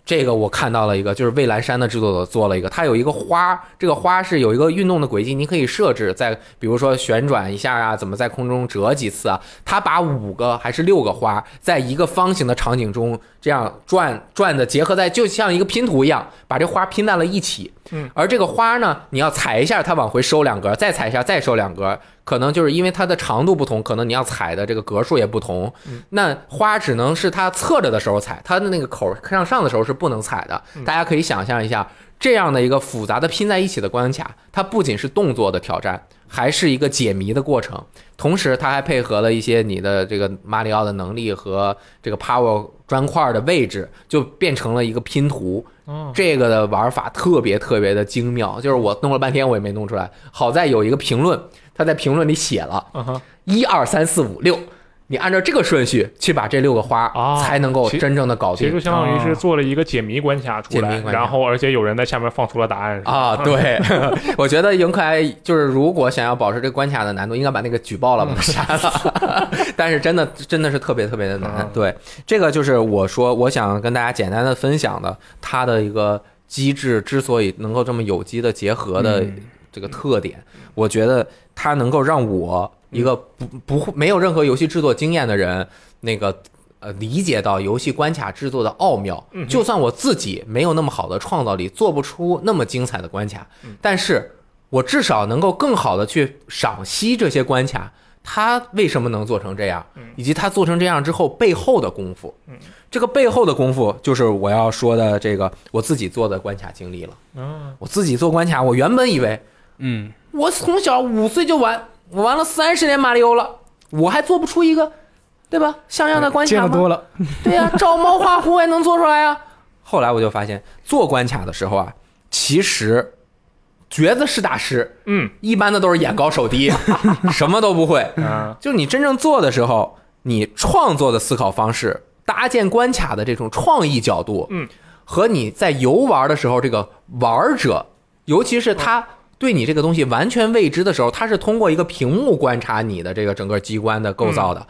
Speaker 1: 这个我看到了一个，就是蔚蓝山的制作者做了一个，它有一个花，这个花是有一个运动的轨迹，你可以设置在，比如说旋转一下啊，怎么在空中折几次啊？它把五个还是六个花，在一个方形的场景中这样转转的结合在，就像一个拼图一样，把这花拼在了一起。
Speaker 3: 嗯，
Speaker 1: 而这个花呢，你要踩一下，它往回收两格，再踩一下，再收两格，可能就是因为它的长度不同，可能你要踩的这个格数也不同。那花只能是它侧着的时候踩，它的那个口向上的时候是不能踩的。大家可以想象一下，这样的一个复杂的拼在一起的关卡，它不仅是动作的挑战，还是一个解谜的过程。同时，它还配合了一些你的这个马里奥的能力和这个 power 砖块的位置，就变成了一个拼图。
Speaker 3: 哦，
Speaker 1: 这个的玩法特别特别的精妙，就是我弄了半天我也没弄出来。好在有一个评论，他在评论里写了一二三四五六，你按照这个顺序去把这六个花
Speaker 3: 啊
Speaker 1: 才能够真正的搞定
Speaker 3: 其实就相当于是做了一个解谜关卡出来然后而且有人在下面放出了答案。
Speaker 1: 啊。对，我觉得赢可爱就是如果想要保持这个关卡的难度，应该把那个举报了，把它删了。但是真的真的是特别特别的难
Speaker 3: 嗯。
Speaker 1: 对，这个就是我说我想跟大家简单的分享的它的一个机制之所以能够这么有机的结合的
Speaker 2: 嗯
Speaker 1: 这个特点，我觉得它能够让我一个不不会没有任何游戏制作经验的人，那个呃理解到游戏关卡制作的奥妙
Speaker 3: 嗯。
Speaker 1: 就算我自己没有那么好的创造力，做不出那么精彩的关卡，但是我至少能够更好的去赏析这些关卡。它为什么能做成这样，以及它做成这样之后背后的功夫，这个背后的功夫就是我要说的这个我自己做的关卡经历了。
Speaker 3: 嗯，
Speaker 1: 我自己做关卡，我原本以为
Speaker 2: 嗯，
Speaker 1: 我从小五岁就玩，我玩了三十年马里奥了，我还做不出一个，对吧？像样的关卡吗？
Speaker 2: 见得多了，
Speaker 1: 对呀、照猫画虎我也能做出来呀、后来我就发现，做关卡的时候啊，其实瘸子是大师，
Speaker 3: 嗯
Speaker 1: 一般的都是眼高手低，什么都不会。
Speaker 3: 嗯，
Speaker 1: 就你真正做的时候，你创作的思考方式、搭建关卡的这种创意角度，
Speaker 3: 嗯，
Speaker 1: 和你在游玩的时候，这个玩者，尤其是他对你这个东西完全未知的时候，它是通过一个屏幕观察你的这个整个机关的构造的，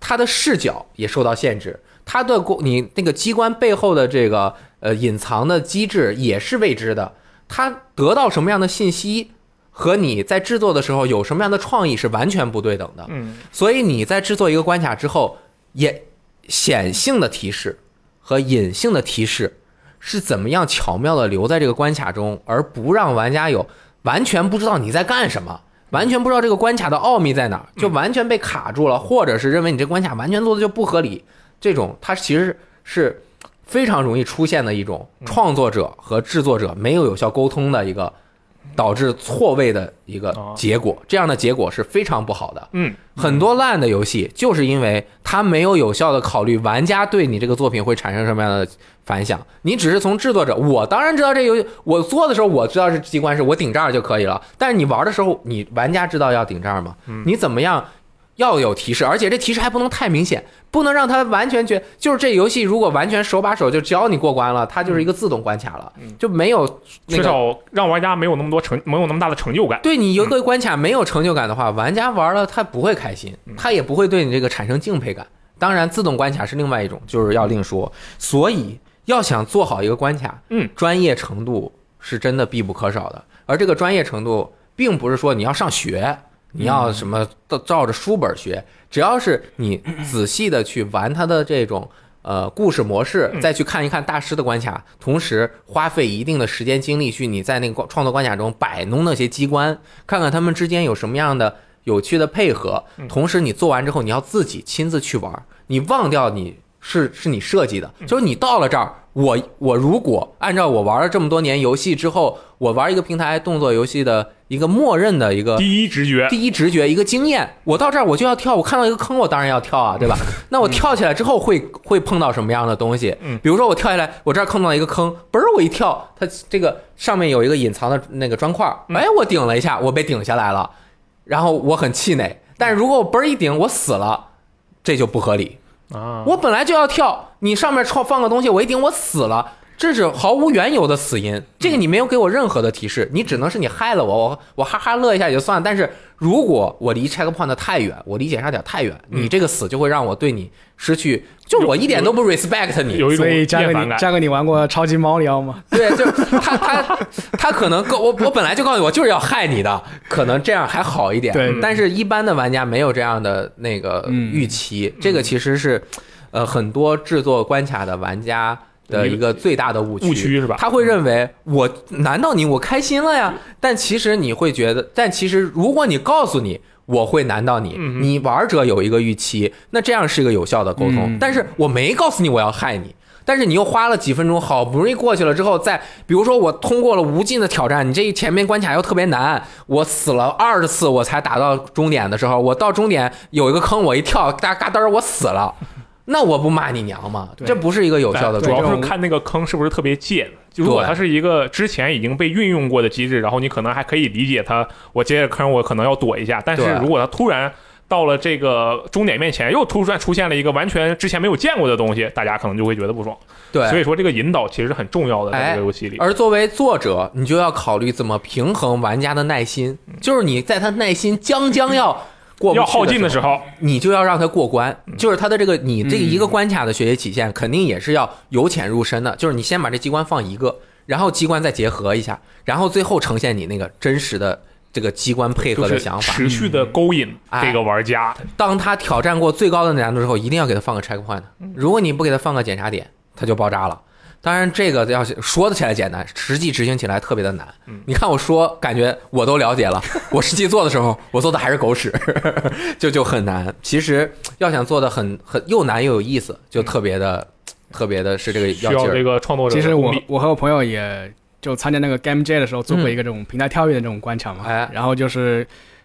Speaker 1: 它的视角也受到限制，它的过你那个机关背后的这个呃隐藏的机制也是未知的，它得到什么样的信息？和你在制作的时候有什么样的创意是完全不对等的，
Speaker 3: 嗯
Speaker 1: 所以你在制作一个关卡之后，也显性的提示和隐性的提示是怎么样巧妙的留在这个关卡中，而不让玩家有完全不知道你在干什么，完全不知道这个关卡的奥秘在哪儿，就完全被卡住了，或者是认为你这关卡完全做的就不合理，这种它其实是非常容易出现的一种创作者和制作者没有有效沟通的一个。导致错位的一个结果，这样的结果是非常不好的。
Speaker 3: 嗯，
Speaker 1: 很多烂的游戏就是因为它没有有效的考虑玩家对你这个作品会产生什么样的反响。你只是从制作者，我当然知道这游戏，我做的时候我知道是机关是我顶这儿就可以了，但是你玩的时候，你玩家知道要顶这儿吗？你怎么样？要有提示，而且这提示还不能太明显，不能让他完全觉就是这游戏如果完全手把手就教你过关了，它就是一个自动关卡了，就没有那个
Speaker 3: 缺少让玩家没有那么多成，没有那么大的成就感。
Speaker 1: 对你一个关卡没有成就感的话，玩家玩了他不会开心，
Speaker 3: 嗯
Speaker 1: 他也不会对你这个产生敬佩感。当然，自动关卡是另外一种，就是要另说。所以要想做好一个关卡，
Speaker 3: 嗯，
Speaker 1: 专业程度是真的必不可少的。而这个专业程度，并不是说你要上学，你要什么照照着书本学，只要是你仔细的去玩它的这种。呃，故事模式，
Speaker 3: 嗯
Speaker 1: 再去看一看大师的关卡，同时花费一定的时间精力去你在那个创作关卡中摆弄那些机关，看看他们之间有什么样的有趣的配合。
Speaker 3: 嗯
Speaker 1: 同时，你做完之后，你要自己亲自去玩，你忘掉你是是你设计的，就是你到了这儿，我我如果按照我玩了这么多年游戏之后，我玩一个平台动作游戏的一个默认的一个
Speaker 3: 第一直觉，
Speaker 1: 第一直觉一个经验，我到这儿我就要跳，我看到一个坑，我当然要跳啊，对吧？那我跳起来之后会会碰到什么样的东西？
Speaker 3: 嗯
Speaker 1: 比如说我跳下来，我这儿碰到一个坑，嘣儿我一跳，它这个上面有一个隐藏的那个砖块哎，我顶了一下，我被顶下来了，然后我很气馁。但是如果我嘣儿一顶，我死了，这就不合理。我本来就要跳，你上面放放个东西，我一顶我死了，这是毫无缘由的死因。这个你没有给我任何的提示，你只能是你害了我，我我哈哈乐一下也就算了。但是如果我离 checkpoint 太远，我离检查点太远，
Speaker 3: 嗯
Speaker 1: 你这个死就会让我对你失去，就我一点都不 respect 你。
Speaker 3: 有一种
Speaker 2: 所以嘉哥
Speaker 3: 厌烦感。
Speaker 2: 你嘉哥你玩过超级猫里奥吗？
Speaker 1: 对，就是他他他可能告我我本来就告诉你我就是要害你的，可能这样还好一点。
Speaker 2: 对
Speaker 1: 但是一般的玩家没有这样的那个
Speaker 2: 嗯
Speaker 1: 预期，这个其实是呃很多制作关卡的玩家的一个最大的误区。
Speaker 3: 误区是吧？
Speaker 1: 他会认为我难到你，我开心了呀。但其实你会觉得，但其实如果你告诉你我会难到你，你玩者有一个预期，那这样是一个有效的沟通。
Speaker 2: 嗯
Speaker 1: 但是我没告诉你我要害你。但是你又花了几分钟，好不容易过去了之后，再比如说我通过了无尽的挑战，你这一前面关卡又特别难，我死了二十次我才打到终点的时候，我到终点有一个坑，我一跳，嘎嘎噔儿我死了，那我不骂你娘吗？这不是一个有效的。
Speaker 3: 主要是看那个坑是不是特别贱。就如果它是一个之前已经被运用过的机制，然后你可能还可以理解它，我接着坑我可能要躲一下。但是如果它突然到了这个终点面前，又突然出现了一个完全之前没有见过的东西，大家可能就会觉得不爽。
Speaker 1: 对，
Speaker 3: 所以说这个引导其实很重要的，在
Speaker 1: 哎
Speaker 3: 这个游戏里。
Speaker 1: 而作为作者，你就要考虑怎么平衡玩家的耐心，就是你在他耐心将将要过不去
Speaker 3: 要耗尽的
Speaker 1: 时候，你就要让他过关。就是他的这个你这一个关卡的学习曲线，肯定也是要由浅入深的。就是你先把这机关放一个，然后机关再结合一下，然后最后呈现你那个真实的这个机关配合的想法。
Speaker 3: 持续的勾引
Speaker 1: 哎
Speaker 3: 这个玩家。
Speaker 1: 当他挑战过最高的难度之后，一定要给他放个 checkpoint。如果你不给他放个检查点，他就爆炸了。当然，这个要是说得起来简单，实际执行起来特别的难。你看我说，感觉我都了解了，我实际做的时候，我做的还是狗屎，就就很难。其实要想做的很很又难又有意思，就特别的特别的是这个
Speaker 3: 需要这。个创作者
Speaker 2: 其实我。我和我朋友也就参加那个 Game J 的时候做过一个这种平台跳跃的这种关卡嘛，
Speaker 1: 哎
Speaker 2: 然后就是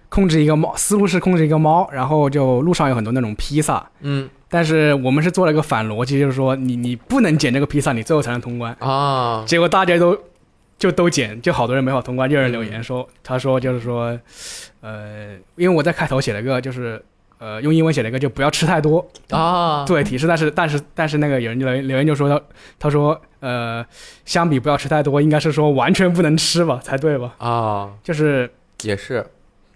Speaker 2: 控制一个猫，思路是控制一个猫，然后就路上有很多那种披萨，
Speaker 1: 嗯
Speaker 2: 但是我们是做了一个反逻辑，就是说你你不能捡这个披萨，你最后才能通关。
Speaker 1: 啊，
Speaker 2: 结果大家都就都捡，就好多人没法通关。就有人留言说，他说就是说，呃，因为我在开头写了个就是。呃，用英文写了一个，就不要吃太多，
Speaker 1: 啊，
Speaker 2: 作为提示。但是，但是，但是那个有人留言留言就说他，他说，呃，相比不要吃太多，应该是说完全不能吃吧，才对吧？
Speaker 1: 啊，
Speaker 2: 就是
Speaker 1: 也是，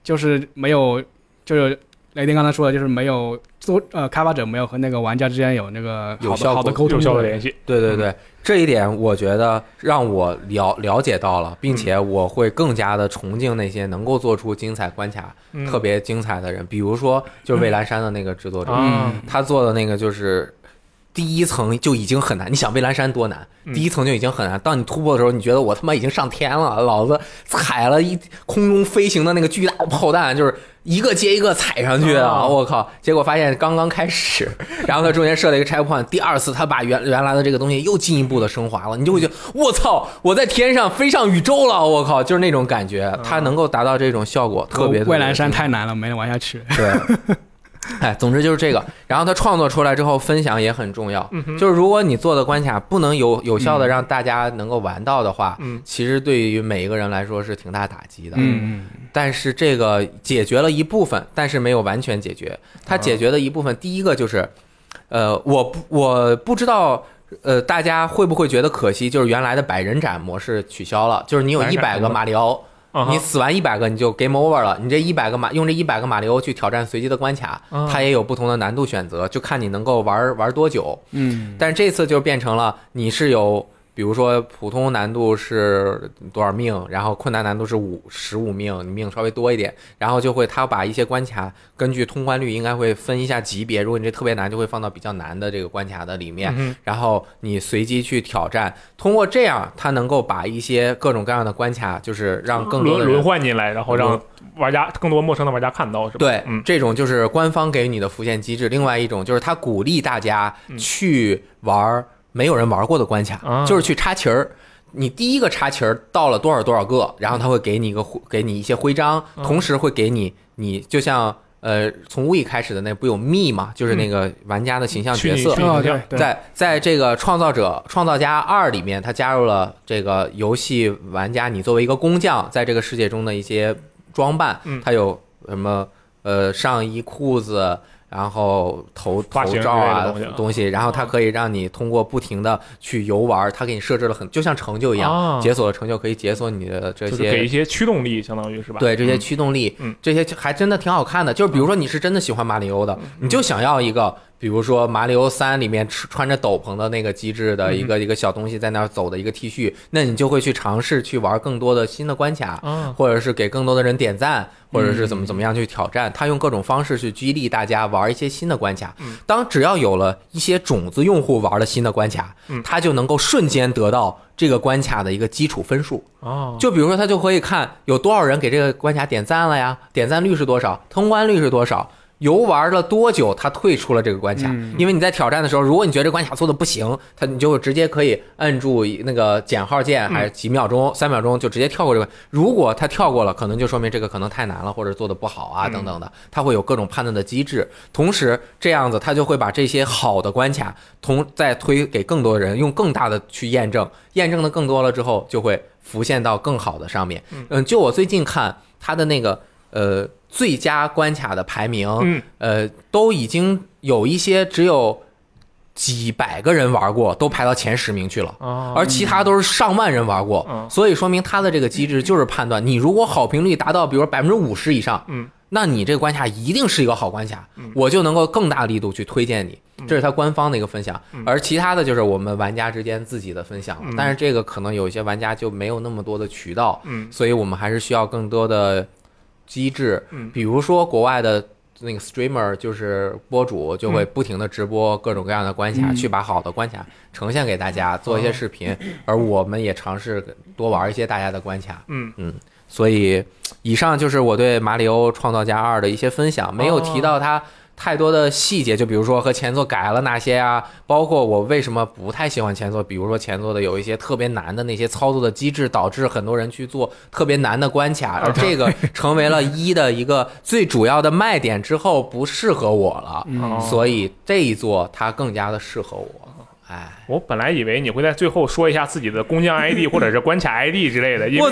Speaker 2: 就是没有，就是雷丁刚才说的，就是没有做呃开发者没有和那个玩家之间有那个
Speaker 1: 有效
Speaker 2: 的好的沟通
Speaker 3: 有效的联系，
Speaker 1: 对对对，这一点我觉得让我了了解到了，并且我会更加的崇敬那些能够做出精彩关卡、
Speaker 3: 嗯
Speaker 1: 特别精彩的人，比如说就是蔚蓝山的那个制作者，他做的那个就是。第一层就已经很难，你想蔚蓝山多难？
Speaker 3: 嗯
Speaker 1: 第一层就已经很难。当你突破的时候，你觉得我他妈已经上天了，老子踩了一空中飞行的那个巨大的炮弹，就是一个接一个踩上去啊！
Speaker 3: 哦
Speaker 1: 我靠！结果发现刚刚开始，然后他中间设了一个 checkpoint，第二次他把原原来的这个东西又进一步的升华了，你就会觉得我操，我在天上飞上宇宙了！我靠，就是那种感觉，他能够达到这种效果，特别特别
Speaker 2: 蔚蓝山太难了，没人玩下去。
Speaker 1: 对。哎，总之就是这个。然后他创作出来之后，分享也很重要。
Speaker 3: 嗯
Speaker 1: 就是如果你做的关卡不能有有效的让大家能够玩到的话，
Speaker 3: 嗯
Speaker 1: 其实对于每一个人来说是挺大打击的。
Speaker 2: 嗯
Speaker 1: 但是这个解决了一部分，但是没有完全解决。它解决的一部分，第一个就是，呃，我不我不知道。呃，大家会不会觉得可惜？就是原来的百人斩模式取消了，就是你有一百个马里奥，你死完一百个你就 game over 了。你这一百个马用这一百个马里欧去挑战随机的关卡，
Speaker 3: 啊
Speaker 1: 它也有不同的难度选择，就看你能够玩玩多久。
Speaker 2: 嗯
Speaker 1: 但是这次就变成了你是有比如说普通难度是多少命，然后困难难度是五十五命，你命稍微多一点，然后就会他把一些关卡根据通关率应该会分一下级别，如果你这特别难，就会放到比较难的这个关卡的里面，
Speaker 3: 嗯
Speaker 1: 然后你随机去挑战，通过这样，他能够把一些各种各样的关卡，就是让更多的
Speaker 3: 轮
Speaker 1: 人
Speaker 3: 轮换进来，然后让玩家更多陌生的玩家看到，是吧？
Speaker 1: 对，
Speaker 3: 嗯，
Speaker 1: 这种就是官方给予你的浮现机制。另外一种就是他鼓励大家
Speaker 3: 嗯
Speaker 1: 去玩没有人玩过的关卡，
Speaker 3: 啊。
Speaker 1: 就是去插旗儿。你第一个插旗儿到了多少多少个，然后他会给你一个给你一些徽章，
Speaker 3: 嗯
Speaker 1: 同时会给你你就像呃从 We 开始的那不有 Me 嘛，就是那个玩家的形象角色。在在这个创造者创造家二里面，他加入了这个游戏玩家，你作为一个工匠，在这个世界中的一些装扮，
Speaker 3: 嗯。
Speaker 1: 它有什么呃上衣、裤子，然后头头罩啊
Speaker 3: 东西
Speaker 1: 然后它可以让你通过不停的去游玩，它给你设置了很就像成就一样，
Speaker 3: 啊
Speaker 1: 解锁了成就可以解锁你的这
Speaker 3: 就是
Speaker 1: 些
Speaker 3: 给一些驱动力，相当于是吧？
Speaker 1: 对这些
Speaker 3: 嗯。
Speaker 1: 驱动力，
Speaker 3: 嗯。
Speaker 1: 这些还真的挺好看的。就是比如说你是真的喜欢马里欧的，你就想要一个，比如说马里奥三里面穿穿着斗篷的那个机制的一个、一个小东西在那儿走的一个 T 恤，那你就会去尝试去玩更多的新的关卡，
Speaker 3: 啊，
Speaker 1: 或者是给更多的人点赞，或者是怎么怎么样去挑战。他用各种方式去激励大家玩一些新的关卡
Speaker 3: 嗯。
Speaker 1: 当只要有了一些种子用户玩了新的关卡
Speaker 3: 嗯，
Speaker 1: 他就能够瞬间得到这个关卡的一个基础分数。
Speaker 3: 哦，
Speaker 1: 就比如说，他就可以看有多少人给这个关卡点赞了呀，点赞率是多少，通关率是多少，游玩了多久，他退出了这个关卡。
Speaker 2: 嗯
Speaker 1: 因为你在挑战的时候，如果你觉得这关卡做的不行，他你就直接可以摁住那个减号键，还是几秒钟、三秒钟就直接跳过这个。如果他跳过了，可能就说明这个可能太难了，或者做的不好啊
Speaker 3: 嗯
Speaker 1: 等等的，他会有各种判断的机制。同时，这样子他就会把这些好的关卡同再推给更多人，用更大的去验证，验证的更多了之后，就会浮现到更好的上面。
Speaker 3: 嗯
Speaker 1: 嗯，就我最近看他的那个呃最佳关卡的排名，
Speaker 3: 嗯。
Speaker 1: 呃，都已经有一些只有几百个人玩过，都排到前十名去了。
Speaker 3: 啊，
Speaker 1: 而其他都是上万人玩过，
Speaker 3: 嗯。
Speaker 1: 所以说明它的这个机制就是判断你如果好评率达到，比如百分之五十以上，
Speaker 3: 嗯，
Speaker 1: 那你这个关卡一定是一个好关卡，
Speaker 3: 嗯。
Speaker 1: 我就能够更大力度去推荐你。
Speaker 3: 嗯。
Speaker 1: 这是它官方的一个分享，
Speaker 3: 嗯。
Speaker 1: 而其他的就是我们玩家之间自己的分享但是这个可能有一些玩家就没有那么多的渠道，
Speaker 3: 嗯。
Speaker 1: 所以我们还是需要更多的机制，
Speaker 3: 嗯。
Speaker 1: 比如说国外的那个 streamer 就是播主，就会不停的直播各种各样的关卡，
Speaker 2: 嗯。
Speaker 1: 去把好的关卡呈现给大家，做一些视频，而我们也尝试多玩一些大家的关卡。
Speaker 3: 嗯。
Speaker 1: 所以，以上就是我对《马里奥创造家二》的一些分享，没有提到它太多的细节，就比如说和前作改了哪些啊，包括我为什么不太喜欢前作，比如说前作的有一些特别难的那些操作的机制，导致很多人去做特别难的关卡，而这个成为了 一的一个最主要的卖点之后，不适合我了，
Speaker 2: 嗯
Speaker 1: 所以这一座它更加的适合我。哎，
Speaker 3: 我本来以为你会在最后说一下自己的工匠 ID 或者是关卡 ID 之类的，因为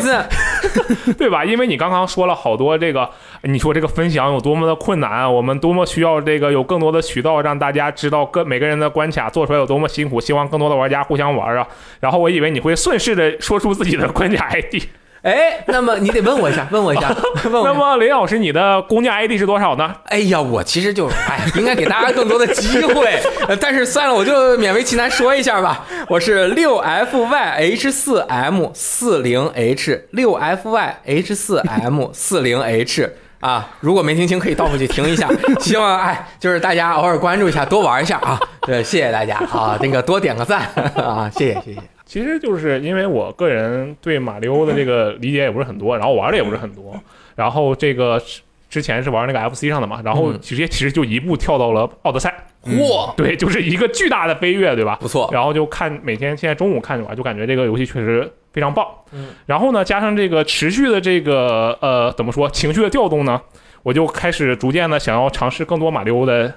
Speaker 3: 对吧？因为你刚刚说了好多这个，你说这个分享有多么的困难，我们多么需要这个有更多的渠道让大家知道各每个人的关卡做出来有多么辛苦，希望更多的玩家互相玩啊。然后我以为你会顺势的说出自己的关卡 ID。
Speaker 1: 哎，那么你得问我一下，问我一下，问我一下。
Speaker 3: 那么林老师，你的工匠 ID 是多少呢？
Speaker 1: 哎呀，我其实就哎，应该给大家更多的机会，呃但是算了，我就勉为其难说一下吧。我是六 F Y H 四 M 四零 H 六 F Y H 四 M 四零 H 啊，如果没听清可以倒回去听一下。希望哎，就是大家偶尔关注一下，多玩一下啊。对，谢谢大家啊，那个多点个赞啊，谢谢谢谢。
Speaker 3: 其实就是因为我个人对马里奥的这个理解也不是很多，然后玩的也不是很多，然后这个之之前是玩那个 FC 上的嘛，然后
Speaker 1: 嗯。
Speaker 3: 直接其实就一步跳到了奥德赛，
Speaker 1: 嚯，
Speaker 3: 对，就是一个巨大的飞跃，对吧？
Speaker 1: 不错，
Speaker 3: 然后就看每天现在中午看着玩，就感觉这个游戏确实非常棒。
Speaker 1: 嗯，
Speaker 3: 然后呢，加上这个持续的这个呃怎么说情绪的调动呢，我就开始逐渐的想要尝试更多马里奥的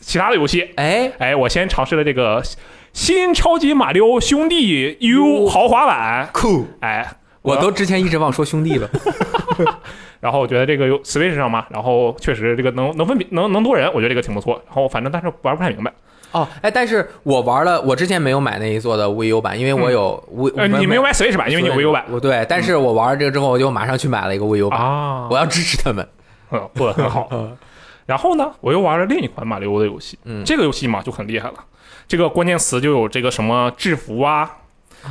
Speaker 3: 其他的游戏。
Speaker 1: 哎，
Speaker 3: 哎，我先尝试了这个新超级马里奥兄弟 U 豪华版，
Speaker 1: 酷，
Speaker 3: 哎，
Speaker 1: 我都之前一直忘说兄弟了。
Speaker 3: 然后我觉得这个有 Switch 上嘛，然后确实这个能能分比能能多人，我觉得这个挺不错。然后反正但是玩不太明白，
Speaker 1: 哦，哎，但是我玩了，我之前没有买那一座的 VU 版，因为我有 V，、
Speaker 3: 呃，你没有买 Switch 版，因为你有 VU 版。
Speaker 1: 我对，但是我玩了这个之后，我就马上去买了一个 VU 版，
Speaker 3: 啊。
Speaker 1: 我，要支持他们。
Speaker 3: 嗯，做的很好。然后呢，我又玩了另一款马里奥的游戏，
Speaker 1: 嗯，
Speaker 3: 这个游戏嘛就很厉害了。这个关键词就有这个什么制服啊，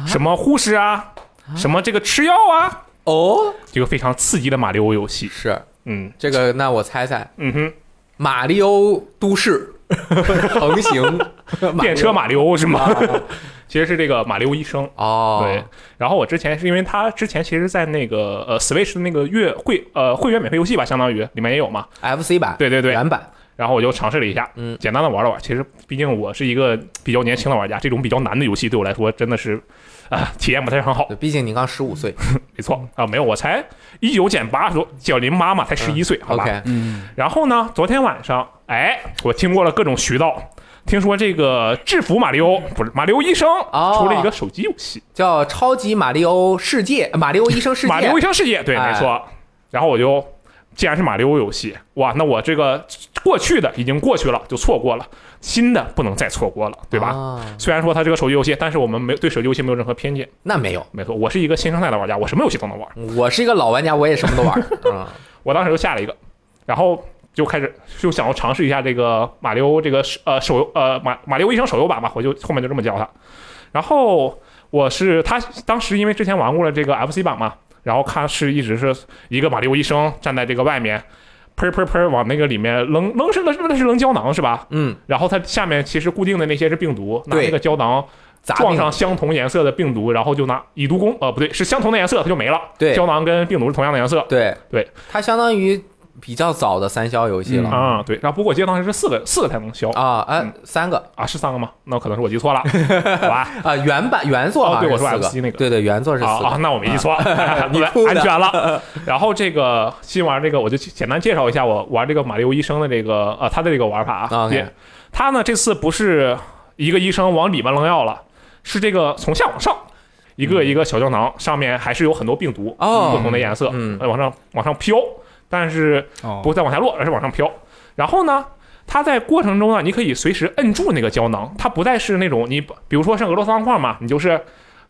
Speaker 3: 什么护士啊，什么这个吃药啊，
Speaker 1: 哦，
Speaker 3: 这个非常刺激的马里欧游戏。
Speaker 1: 是。
Speaker 3: 嗯。
Speaker 1: 这个，那我猜猜，
Speaker 3: 嗯哼，
Speaker 1: 马里欧都市。横行。
Speaker 3: 电车马里欧是吗？
Speaker 1: 啊
Speaker 3: 其实是这个马里欧医生。
Speaker 1: 哦，
Speaker 3: 对，然后我之前是因为他之前其实，在那个呃 Switch 的那个月会呃会员免费游戏吧，相当于里面也有嘛。
Speaker 1: ，FC 版，
Speaker 3: 对对对，
Speaker 1: 原版，
Speaker 3: 然后我就尝试了一下，
Speaker 1: 嗯
Speaker 3: 简单的玩了玩。其实毕竟我是一个比较年轻的玩家，这种比较难的游戏对我来说真的是啊、体验不太很好。
Speaker 1: 毕竟你刚十五岁
Speaker 3: 没错啊，没有，我才一九减八，说小林妈妈才十一岁，好吧。
Speaker 1: ，OK，
Speaker 2: 嗯，
Speaker 3: 然后呢，昨天晚上，哎，我听过了各种渠道，听说这个制服马里欧不是马里欧医生
Speaker 1: 哦
Speaker 3: 出了一个手机游戏，
Speaker 1: 叫超级马里欧世界，马里欧医生世界，
Speaker 3: 马里欧医生世界，对，
Speaker 1: 哎
Speaker 3: 没错。然后我就，既然是马里奥游戏，哇，那我这个过去的已经过去了，就错过了，新的不能再错过了，对吧？
Speaker 1: 啊
Speaker 3: 虽然说它这个手机游戏，但是我们没对手机游戏没有任何偏见。
Speaker 1: 那没有，
Speaker 3: 没错，我是一个新生代的玩家，我什么游戏都能玩。
Speaker 1: 我是一个老玩家，我也什么都玩。嗯，
Speaker 3: 我当时就下了一个，然后就开始就想要尝试一下这个马里奥这个呃手游呃马马里奥医生手游版吧，我就后面就这么叫它。然后我是他当时因为之前玩过了这个 FC 版嘛，然后看是一直是一个马里奥医生站在这个外面。喷喷喷往那个里面扔扔是那那是扔胶囊是吧？
Speaker 1: 嗯，
Speaker 3: 然后它下面其实固定的那些是病毒，拿那个胶囊撞上相同颜色的病毒，然后就拿以毒攻呃不对是相同的颜色它就没了。
Speaker 1: 对
Speaker 3: 胶囊跟病毒是同样的颜色。
Speaker 1: 对
Speaker 3: 对，
Speaker 1: 它相当于比较早的三消游戏了。
Speaker 2: 嗯。
Speaker 3: 啊，对，然后不过我记得当时是四个四个才能消。
Speaker 1: 啊，哎
Speaker 3: 嗯，
Speaker 1: 三个。
Speaker 3: 啊，是三个吗？那可能是我记错了，好吧？
Speaker 1: 啊，原版原作啊
Speaker 3: 哦对我说
Speaker 1: 是四个。
Speaker 3: FC 那个。
Speaker 1: 对对，原作是
Speaker 3: 啊啊，那我没记错，
Speaker 1: 你
Speaker 3: 安全了。然后这个新玩这个，我就简单介绍一下我玩这个马里奥医生的这个呃他的这个玩法啊。
Speaker 1: OK
Speaker 3: 也他呢这次不是一个医生往里面扔药了，是这个从下往上。一个一个小胶囊，上面还是有很多病毒，
Speaker 1: 哦。
Speaker 3: 不同的颜色，
Speaker 1: 嗯。
Speaker 3: 呃往上往上飘，但是
Speaker 2: 哦
Speaker 3: 不会再往下落，而是往上飘。然后呢，它在过程中呢，你可以随时摁住那个胶囊，它不再是那种你比如说像俄罗斯方块嘛，你就是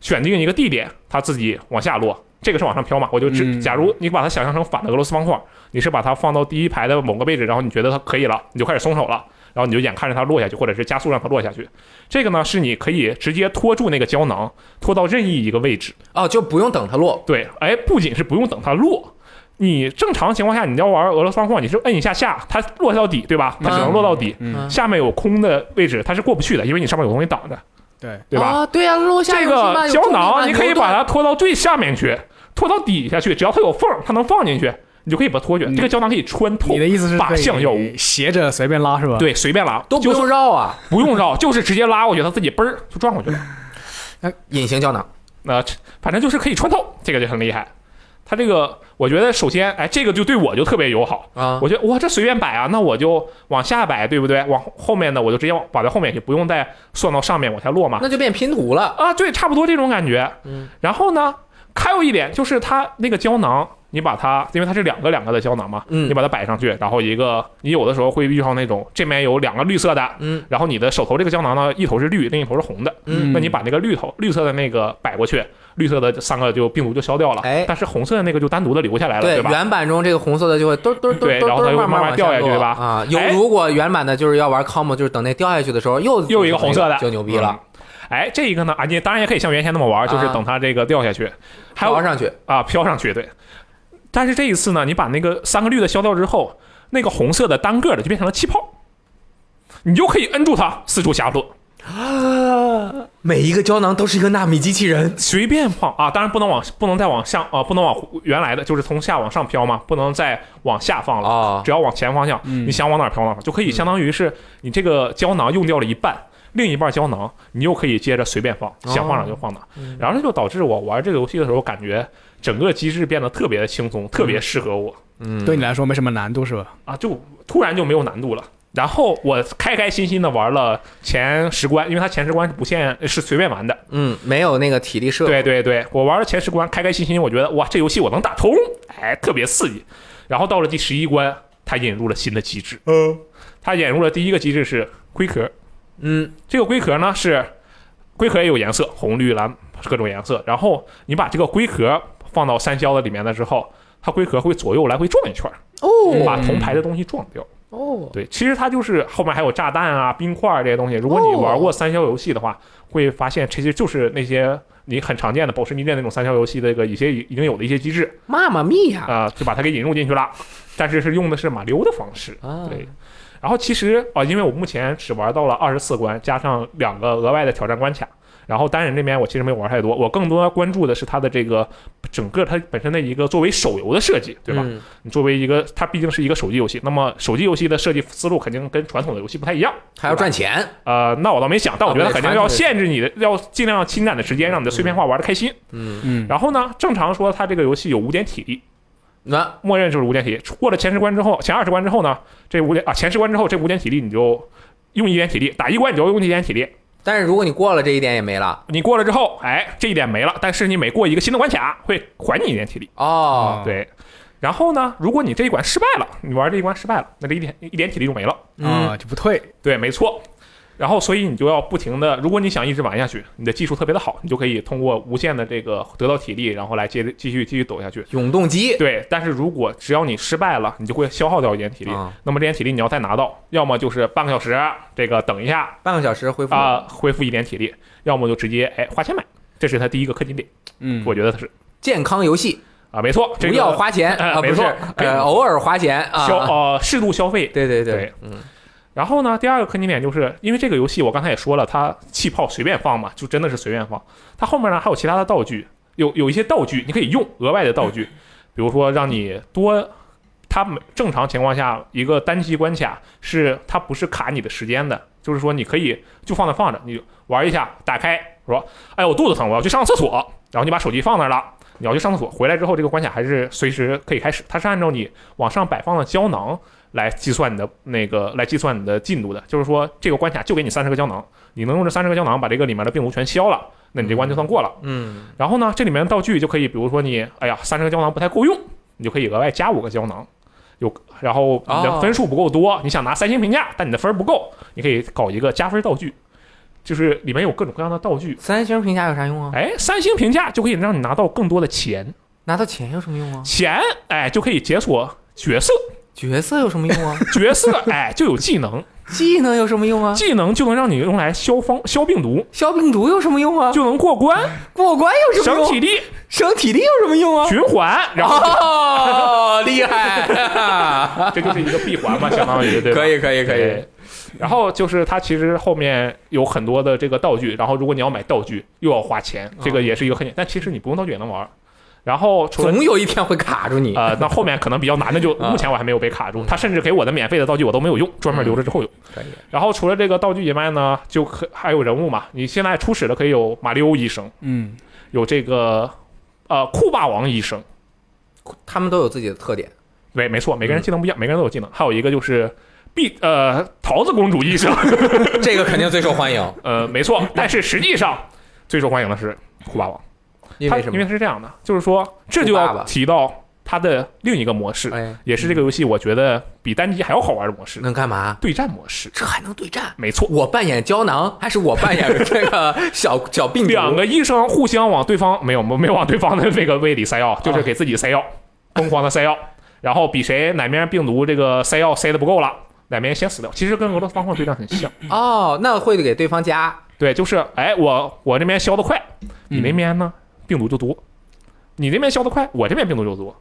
Speaker 3: 选定一个地点，它自己往下落。这个是往上飘嘛？我就只
Speaker 2: 嗯
Speaker 3: 假如你把它想象成反的俄罗斯方块，你是把它放到第一排的某个位置，然后你觉得它可以了，你就开始松手了，然后你就眼看着它落下去，或者是加速让它落下去。这个呢是你可以直接拖住那个胶囊，拖到任意一个位置。
Speaker 1: 哦，就不用等它落。
Speaker 3: 对，哎，不仅是不用等它落，你正常情况下你要玩俄罗斯方块，你是摁一下下，它落到底，对吧？它只能落到底，
Speaker 2: 嗯，
Speaker 3: 下面有空的位置它是过不去的，因为你上面有东西挡着，
Speaker 2: 对，
Speaker 3: 对吧？
Speaker 1: 啊，对呀，落下
Speaker 3: 这个胶囊你可以把它拖到最下面去，拖到底下去，只要它有缝，它能放进去，你就可以把它拖去。
Speaker 2: 嗯
Speaker 3: 这个胶囊可以穿透
Speaker 2: 你的意思是
Speaker 3: 靶向药物，
Speaker 2: 斜着随便拉是吧？，
Speaker 3: 对，随便拉，
Speaker 1: 都不
Speaker 3: 就是
Speaker 1: 用绕啊，
Speaker 3: 不用绕，就是直接拉过去，它自己嘣儿就转过去了。
Speaker 1: 那隐形胶囊。
Speaker 3: 那、反正就是可以穿透，这个就很厉害。它这个，我觉得首先，哎，这个就对我就特别友好。
Speaker 1: 啊，
Speaker 3: 我觉得哇，这随便摆啊，那我就往下摆，对不对？往后面的我就直接往摆在后面去，不用再算到上面往下落嘛。
Speaker 1: 那就变拼图了。
Speaker 3: 啊，对，差不多这种感觉。
Speaker 1: 嗯，
Speaker 3: 然后呢，还有一点就是它那个胶囊，你把它，因为它是两个两个的胶囊嘛，
Speaker 1: 嗯
Speaker 3: 你把它摆上去，然后一个，你有的时候会遇上那种这面有两个绿色的，
Speaker 1: 嗯
Speaker 3: 然后你的手头这个胶囊呢，一头是绿，另一头是红的，
Speaker 1: 嗯
Speaker 3: 那你把那个绿头绿色的那个摆过去，绿色的三个就病毒就消掉了，
Speaker 1: 哎。
Speaker 3: 但是红色的那个就单独的留下来了，
Speaker 1: 对，
Speaker 3: 吧？
Speaker 1: 原版中这个红色的就会嘟嘟嘟
Speaker 3: 然后它就
Speaker 1: 慢
Speaker 3: 慢慢掉下去对吧？
Speaker 1: 啊，有
Speaker 3: 哎
Speaker 1: 如果原版的就是要玩 com，就是等那掉下去的时候又
Speaker 3: 又一个红色的。
Speaker 1: 就牛逼了，
Speaker 3: 哎，这一个呢，啊，你当然也可以像原先那么玩，就是
Speaker 1: 啊
Speaker 3: 等它这个掉下去，还有
Speaker 1: 飘上去。
Speaker 3: 啊飘上去，对。但是这一次呢，你把那个三个绿的消掉之后，那个红色的单个的就变成了气泡，你就可以摁住它四处下落，
Speaker 1: 每一个胶囊都是一个纳米机器人。
Speaker 3: 随便放啊！当然不能往不能再往上啊，不能往原来的就是从下往上飘嘛，不能再往下放了，
Speaker 1: 哦，
Speaker 3: 只要往前方向，
Speaker 2: 嗯
Speaker 3: 你想往哪儿飘哪儿，就可以相当于是你这个胶囊用掉了一半。另一半胶囊，你又可以接着随便放，想放哪儿就放哪然后这就导致我玩这个游戏的时候，感觉整个机制变得特别的轻松，特别适合我。
Speaker 1: 嗯，
Speaker 2: 对你来说没什么难度是吧？
Speaker 3: 啊，就突然就没有难度了。然后我开开心心的玩了前十关，因为它前十关是不限是随便玩的。
Speaker 1: 嗯，没有那个体力设。
Speaker 3: 对对对，我玩了前十关，开开心心，我觉得哇，这游戏我能打通，哎，特别刺激。然后到了第十一关，它引入了新的机制，嗯，它引入了第一个机制是龟壳，
Speaker 1: 嗯，
Speaker 3: 这个龟壳呢是龟壳也有颜色，红绿蓝各种颜色。然后你把这个龟壳放到三消的里面了之后，它龟壳会左右来回转一圈儿，
Speaker 1: 哦，
Speaker 3: 把铜牌的东西撞掉。
Speaker 1: 哦，
Speaker 3: 对，其实它就是后面还有炸弹啊、冰块儿这些东西。如果你
Speaker 1: 哦
Speaker 3: 玩过三消游戏的话，会发现其实就是那些你很常见的宝石迷恋那种三消游戏的一个一些已经有的一些机制
Speaker 1: 妈妈咪呀！
Speaker 3: 啊、就把它给引入进去了。但是是用的是马溜的方式，
Speaker 1: 啊，
Speaker 3: 对。然后其实啊、因为我目前只玩到了二十四关，加上两个额外的挑战关卡。然后单人这边我其实没有玩太多，我更多关注的是它的这个整个它本身的一个作为手游的设计，对吧？
Speaker 1: 嗯
Speaker 3: 你作为一个它毕竟是一个手机游戏，那么手机游戏的设计思路肯定跟传统的游戏不太一样。
Speaker 1: 还要赚钱，
Speaker 3: 呃，那我倒没想，但我觉得肯定要限制你的，要尽量侵占的时间，让你的碎片化玩的开心。
Speaker 1: 嗯，
Speaker 2: 嗯，
Speaker 3: 然后呢，正常说它这个游戏有五点体力，
Speaker 1: 那
Speaker 3: 默认就是五点体力。过了前十关之后，前二十关之后呢，这五点啊前十关之后这五点体力你就用一点体力，打一关你就用一点体力。
Speaker 1: 但是如果你过了这一点也没了
Speaker 3: 你过了之后，哎，这一点没了，但是你每过一个新的关卡会还你一点体力。
Speaker 1: 哦，
Speaker 3: 对。然后呢，如果你这一关失败了，你玩这一关失败了，那这一点一点体力就没了。
Speaker 2: 啊就不退，
Speaker 3: 对，没错。然后，所以你就要不停的，如果你想一直玩下去，你的技术特别的好，你就可以通过无限的这个得到体力，然后来接着继续继续抖下去。
Speaker 1: 永动机
Speaker 3: 对，但是如果只要你失败了，你就会消耗掉一点体力。那么这点体力你要再拿到，要么就是半个小时，这个等一下
Speaker 1: 半个小时恢复
Speaker 3: 啊、恢复一点体力，要么就直接哎花钱买，这是它第一个氪金点，
Speaker 2: 嗯，
Speaker 3: 我觉得它是
Speaker 1: 健康游戏，
Speaker 3: 啊，没错，
Speaker 1: 不要花钱啊，
Speaker 3: 没错，
Speaker 1: 偶尔花钱啊，
Speaker 3: 消呃适度消费，
Speaker 1: 对对
Speaker 3: 对，
Speaker 1: 嗯
Speaker 3: 然后呢，第二个坑点就是因为这个游戏，我刚才也说了，它气泡随便放嘛，就真的是随便放。它后面呢还有其他的道具，有有一些道具你可以用额外的道具，比如说让你多。它正常情况下，一个单机关卡是它不是卡你的时间的，就是说你可以就放那放着，你玩一下，打开说，哎，我肚子疼，我要去上厕所，然后你把手机放那了，你要去上厕所，回来之后这个关卡还是随时可以开始，它是按照你往上摆放的胶囊来计算你的那个来计算你的进度的，就是说这个关卡就给你三十个胶囊，你能用这三十个胶囊把这个里面的病毒全消了，那你这关就算过了。
Speaker 1: 嗯
Speaker 3: 然后呢，这里面的道具就可以，比如说你哎呀三十个胶囊不太够用，你就可以额外加五个胶囊。有，然后你的
Speaker 1: 哦
Speaker 3: 分数不够多，你想拿三星评价，但你的分儿不够，你可以搞一个加分道具，就是里面有各种各样的道具。
Speaker 1: 三星评价有啥用啊？
Speaker 3: 哎，三星评价就可以让你拿到更多的钱，
Speaker 1: 拿到钱有什么用啊？
Speaker 3: 钱哎就可以解锁角色，
Speaker 1: 角色有什么用啊？
Speaker 3: 角色哎就有技能，
Speaker 1: 技能有什么用啊？
Speaker 3: 技能就能让你用来消方消病毒，
Speaker 1: 消病毒有什么用啊？
Speaker 3: 就能过关，
Speaker 1: 过关有什么用？
Speaker 3: 省体力，
Speaker 1: 省体力有什么用啊？
Speaker 3: 循环，然后
Speaker 1: 哦，厉害！
Speaker 3: 这就是一个闭环嘛，相当于对吧？
Speaker 1: 可以可以可以。
Speaker 3: 然后就是它其实后面有很多的这个道具，然后如果你要买道具又要花钱，这个也是一个很简但其实你不用道具也能玩。然后
Speaker 1: 总有一天会卡住你。
Speaker 3: 呃，那后面可能比较难的就
Speaker 1: 啊
Speaker 3: 目前我还没有被卡住，他甚至给我的免费的道具我都没有用，专门留着之后用。
Speaker 1: 可以。
Speaker 3: 然后除了这个道具以外呢，就可还有人物嘛，你现在初始的可以有马里欧医生，
Speaker 2: 嗯，
Speaker 3: 有这个呃酷霸王医生，
Speaker 1: 他们都有自己的特点。
Speaker 3: 对，没错，每个人技能不一样，每个人都有技能。还有一个就是碧呃桃子公主医生，
Speaker 1: 这个肯定最受欢迎，
Speaker 3: 呃，没错，但是实际上最受欢迎的是酷霸王，它因为
Speaker 1: 因为？
Speaker 3: 它是这样的，就是说这就要提到它的另一个模式，
Speaker 1: 哎，
Speaker 3: 也是这个游戏我觉得比单机还要好玩的模式，
Speaker 1: 能干嘛？
Speaker 3: 对战模式。
Speaker 1: 这还能对战？
Speaker 3: 没错，
Speaker 1: 我扮演胶囊，还是我扮演这个 小小病毒？
Speaker 3: 两个医生互相往对方没有没有往对方的那个胃里塞药，就是给自己塞药，疯狂的塞药，然后比谁哪边病毒这个塞药塞的不够了，哪边先死掉。其实跟俄罗斯方块对战很像，
Speaker 1: 哦，那会给对方加
Speaker 3: 对，就是哎我我这边消的快，你那边呢病毒就多，你那边消得快，我这边病毒就多。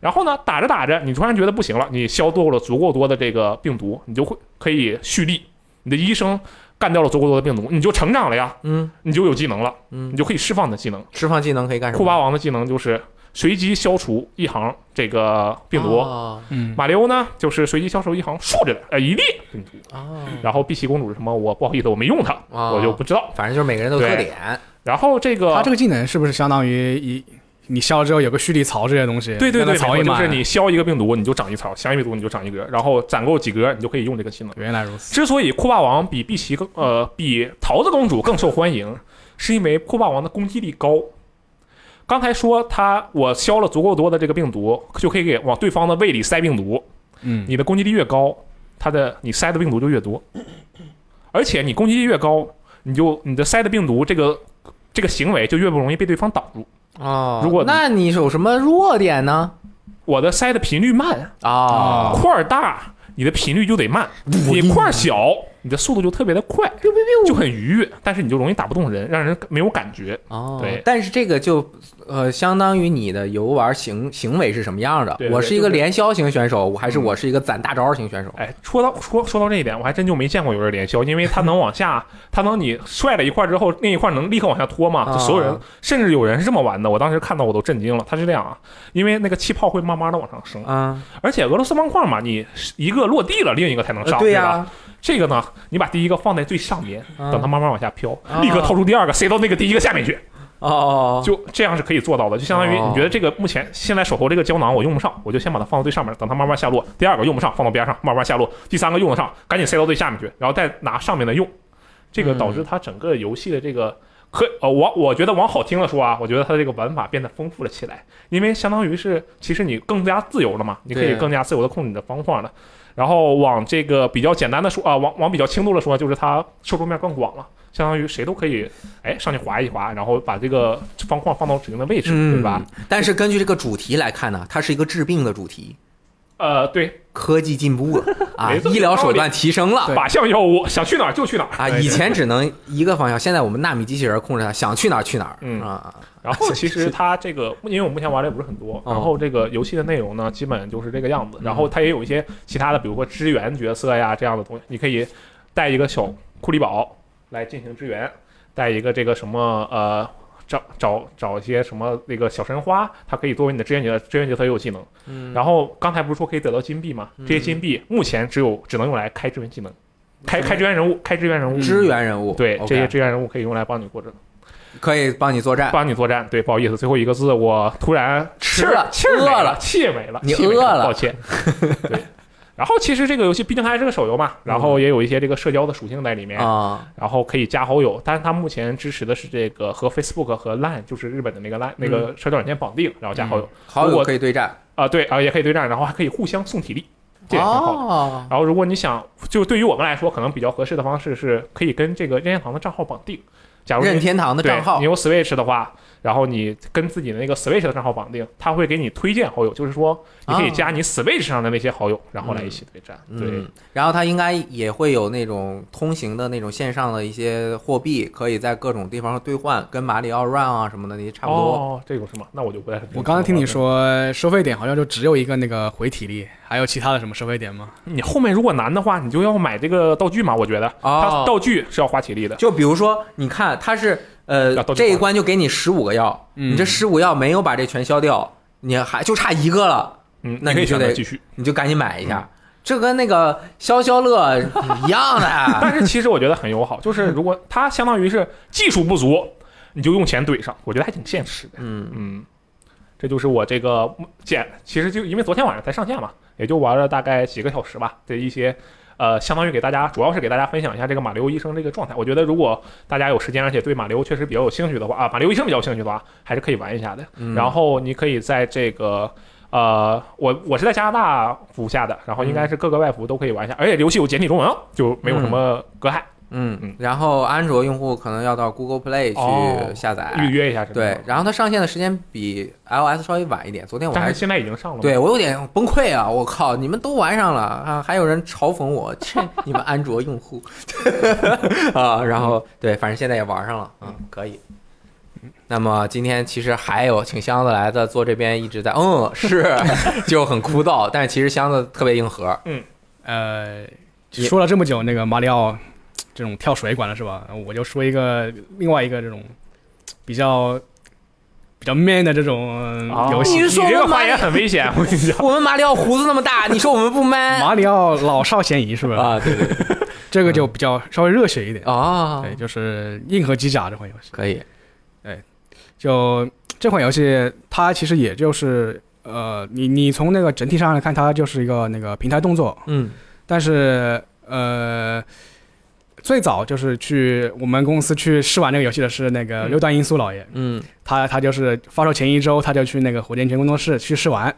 Speaker 3: 然后呢，打着打着，你突然觉得不行了，你消够了足够多的这个病毒，你就会可以蓄力。你的医生干掉了足够多的病毒，你就成长了呀，
Speaker 1: 嗯
Speaker 3: 你就有技能了，
Speaker 1: 嗯
Speaker 3: 你，就可以释放你的技能。
Speaker 1: 释放技能可以干什么？
Speaker 3: 库巴王的技能就是随机消除一行这个病毒，
Speaker 1: 哦
Speaker 2: 嗯，
Speaker 3: 马里欧呢就是随机消除一行竖着的呃一列病毒，
Speaker 1: 哦
Speaker 3: 然后碧琪公主是什么？我不好意思，我没用它，
Speaker 1: 哦
Speaker 3: 我就不知道。
Speaker 1: 反正就是每个人都有特点。
Speaker 3: 然后这个
Speaker 2: 他这个技能是不是相当于一你消了之后有个蓄力槽这些东西？
Speaker 3: 对对对，
Speaker 2: 槽
Speaker 3: 就是你消一个病毒你就长一槽，消一个病毒你就长一格，然后攒够几格你就可以用这个技能。
Speaker 2: 原来如此。
Speaker 3: 之所以酷霸王比碧琪更呃比桃子公主更受欢迎，是因为酷霸王的攻击力高。刚才说他我消了足够多的这个病毒，就可以给往对方的胃里塞病毒。
Speaker 2: 嗯，
Speaker 3: 你的攻击力越高，它的你塞的病毒就越多，而且你攻击力越高，你就你的塞的病毒这个这个行为就越不容易被对方挡住。
Speaker 1: 哦，
Speaker 3: 如果
Speaker 1: 那你有什么弱点呢？
Speaker 3: 我的塞的频率慢，
Speaker 1: 啊，
Speaker 3: 块儿大，你的频率就得慢，你块儿小，你的速度就特别的快，就很愉悦，但是你就容易打不动人，让人没有感觉。
Speaker 1: 哦，
Speaker 3: 对
Speaker 1: 但是这个就呃，相当于你的游玩行行为是什么样的？
Speaker 3: 对对
Speaker 1: 我是一个
Speaker 3: 就是
Speaker 1: 连消型选手，我还是
Speaker 3: 嗯
Speaker 1: 我是一个攒大招型选手？
Speaker 3: 哎，说到说说到这一点，我还真就没见过有人连消，因为他能往下，他能你摔了一块之后，那一块能立刻往下拖嘛，就所有人
Speaker 1: 啊，
Speaker 3: 甚至有人是这么玩的，我当时看到我都震惊了。他是这样啊，因为那个气泡会慢慢的往上升，
Speaker 1: 啊，
Speaker 3: 而且俄罗斯方块嘛，你一个落地了，另一个才能上，
Speaker 1: 呃对呀、
Speaker 3: 吧？这个呢，你把第一个放在最上边，
Speaker 1: 啊
Speaker 3: 等它慢慢往下飘，
Speaker 1: 啊
Speaker 3: 立刻掏出第二个塞到那个第一个下面去，
Speaker 1: 哦，
Speaker 3: 就这样是可以做到的。就相当于
Speaker 1: 哦
Speaker 3: 你觉得这个目前现在手头这个胶囊我用不上，我就先把它放到最上面，等它慢慢下落。第二个用不上，放到边上慢慢下落。第三个用得上，赶紧塞到最下面去，然后再拿上面的用。这个导致它整个游戏的这个。可呃，我我觉得往好听了说啊，我觉得它的这个玩法变得丰富了起来，因为相当于是其实你更加自由了嘛，你可以更加自由的控制你的方块了。然后往这个比较简单的说啊，往往比较轻度的说，就是它受众面更广了，相当于谁都可以哎上去划一划，然后把这个方框放到指定的位置，对吧？
Speaker 1: 嗯？但是根据这个主题来看呢，它是一个治病的主题，
Speaker 3: 呃，对，
Speaker 1: 科技进步了 啊，医疗手段提升了。
Speaker 3: 靶向药物想去哪儿就去哪儿
Speaker 1: 啊，以前只能一个方向，现在我们纳米机器人控制它，想去哪儿去哪儿。
Speaker 3: 嗯
Speaker 1: 啊，
Speaker 3: 然后 其实它这个，因为我目前玩的也不是很多，
Speaker 1: 哦
Speaker 3: 然后这个游戏的内容呢，基本就是这个样子。然后它也有一些其他的，比如说支援角色呀这样的东西，你可以带一个小库里宝来进行支援，带一个这个什么呃。找找找一些什么那个小神花，它可以作为你的支援角色，支援角色也有技能。
Speaker 1: 嗯
Speaker 3: 然后刚才不是说可以得到金币吗？这些金币目前只有只能用来开支援技能，开开支援人物，开支援人物。
Speaker 1: 支援人物，
Speaker 3: 对这些支援人物可以用来帮你过着
Speaker 1: 可以帮你作战。
Speaker 3: 帮你作战。对，不好意思，最后一个字我突然
Speaker 1: 吃
Speaker 3: 气
Speaker 1: 了
Speaker 3: 气儿没
Speaker 1: 了
Speaker 3: 气没了，
Speaker 1: 你饿了
Speaker 3: 抱歉。对，然后其实这个游戏毕竟它还是个手游嘛，然后也有一些这个社交的属性在里面，
Speaker 1: 啊，
Speaker 3: 然后可以加好友，但是它目前支持的是这个和 Facebook 和 Line，就是日本的那个 Line 那个社交软件绑定，然后加好友。
Speaker 1: 好友可以对战。
Speaker 3: 啊，对啊，也可以对战，然后还可以互相送体力，这也挺好。的。
Speaker 1: 哦，
Speaker 3: 然后，如果你想，就对于我们来说，可能比较合适的方式是可以跟这个任天堂的账号绑定。假如
Speaker 1: 任天堂的账号。
Speaker 3: 你有 Switch 的话，然后你跟自己的那个 Switch 的账号绑定，它会给你推荐好友，就是说你可以加你 Switch 上的那些好友，然后来一起对战。对
Speaker 1: 嗯，然后它应该也会有那种通行的那种线上的一些货币，可以在各种地方兑换，跟马里奥 Run 啊什么的那些差不多。
Speaker 3: 哦，这种是吗？那我就不太清楚
Speaker 2: 我刚才听你，说收费点好像就只有一个那个回体力，还有其他的什么收费点吗？
Speaker 3: 你后面如果难的话，你就要买这个道具嘛。我觉得
Speaker 1: 哦
Speaker 3: 它道具是要花体力的。
Speaker 1: 就比如说，你看它是呃这一关就给你十五个药，
Speaker 2: 嗯
Speaker 1: 你这十五药没有把这全消掉，你还就差一个了，
Speaker 3: 嗯，
Speaker 1: 那你就得
Speaker 3: 选择继续。
Speaker 1: 你就赶紧买一下。这跟那个消消乐一样的。
Speaker 3: 但是其实我觉得很友好，就是如果 它相当于是技术不足，你就用钱怼上，我觉得还挺现实的。
Speaker 1: 嗯，
Speaker 3: 嗯，这就是我这个简，其实就因为昨天晚上才上线嘛，也就玩了大概几个小时吧的一些。呃，相当于给大家，主要是给大家分享一下这个马里奥医生这个状态。我觉得如果大家有时间，而且对马里奥确实比较有兴趣的话啊，马里奥医生比较有兴趣的话，还是可以玩一下的。
Speaker 1: 嗯
Speaker 3: 然后你可以在这个呃，我我是在加拿大服下的，然后应该是各个外服都可以玩一下，而且游戏有简体中文哦，就没有什么隔阂，
Speaker 1: 嗯
Speaker 3: 嗯，
Speaker 1: 然后安卓用户可能要到 Google Play
Speaker 3: 哦
Speaker 1: 去下载。
Speaker 3: 预约一下？
Speaker 1: 对，，然后它上线的时间比 iOS 稍微晚一点。昨天我还
Speaker 3: 但是现在已经上了。
Speaker 1: 对我有点崩溃啊！我靠，你们都玩上了啊，还有人嘲讽我，切，你们安卓用户 啊！然后对，反正现在也玩上了，嗯，可以。那么今天其实还有请箱子来的坐这边一直在，嗯，是 就很枯燥，但是其实箱子特别硬核，
Speaker 2: 呃，说了这么久那个马里奥这种跳水管了是吧？我就说一个另外一个这种比较比较 man 的这种
Speaker 3: 哦
Speaker 2: 游戏。
Speaker 1: 你
Speaker 3: 这个发言很危险，我跟你讲。
Speaker 1: 我们马里奥胡子那么大，你说我们不 man
Speaker 2: 马里奥老少咸宜是不是？
Speaker 1: 啊？对对对，
Speaker 2: 这个就比较稍微热血一点。
Speaker 1: 啊，
Speaker 2: 对，就是硬核机甲这款游戏。
Speaker 1: 可以，
Speaker 2: 就这款游戏，它其实也就是呃，你你从那个整体上来看，它就是一个那个平台动作，
Speaker 1: 嗯
Speaker 2: 但是呃，最早就是去我们公司去试玩这个游戏的是那个
Speaker 3: 嗯
Speaker 2: 六段音速老爷，
Speaker 1: 嗯
Speaker 2: 他他就是发售前一周他就去那个火箭拳工作室去试玩，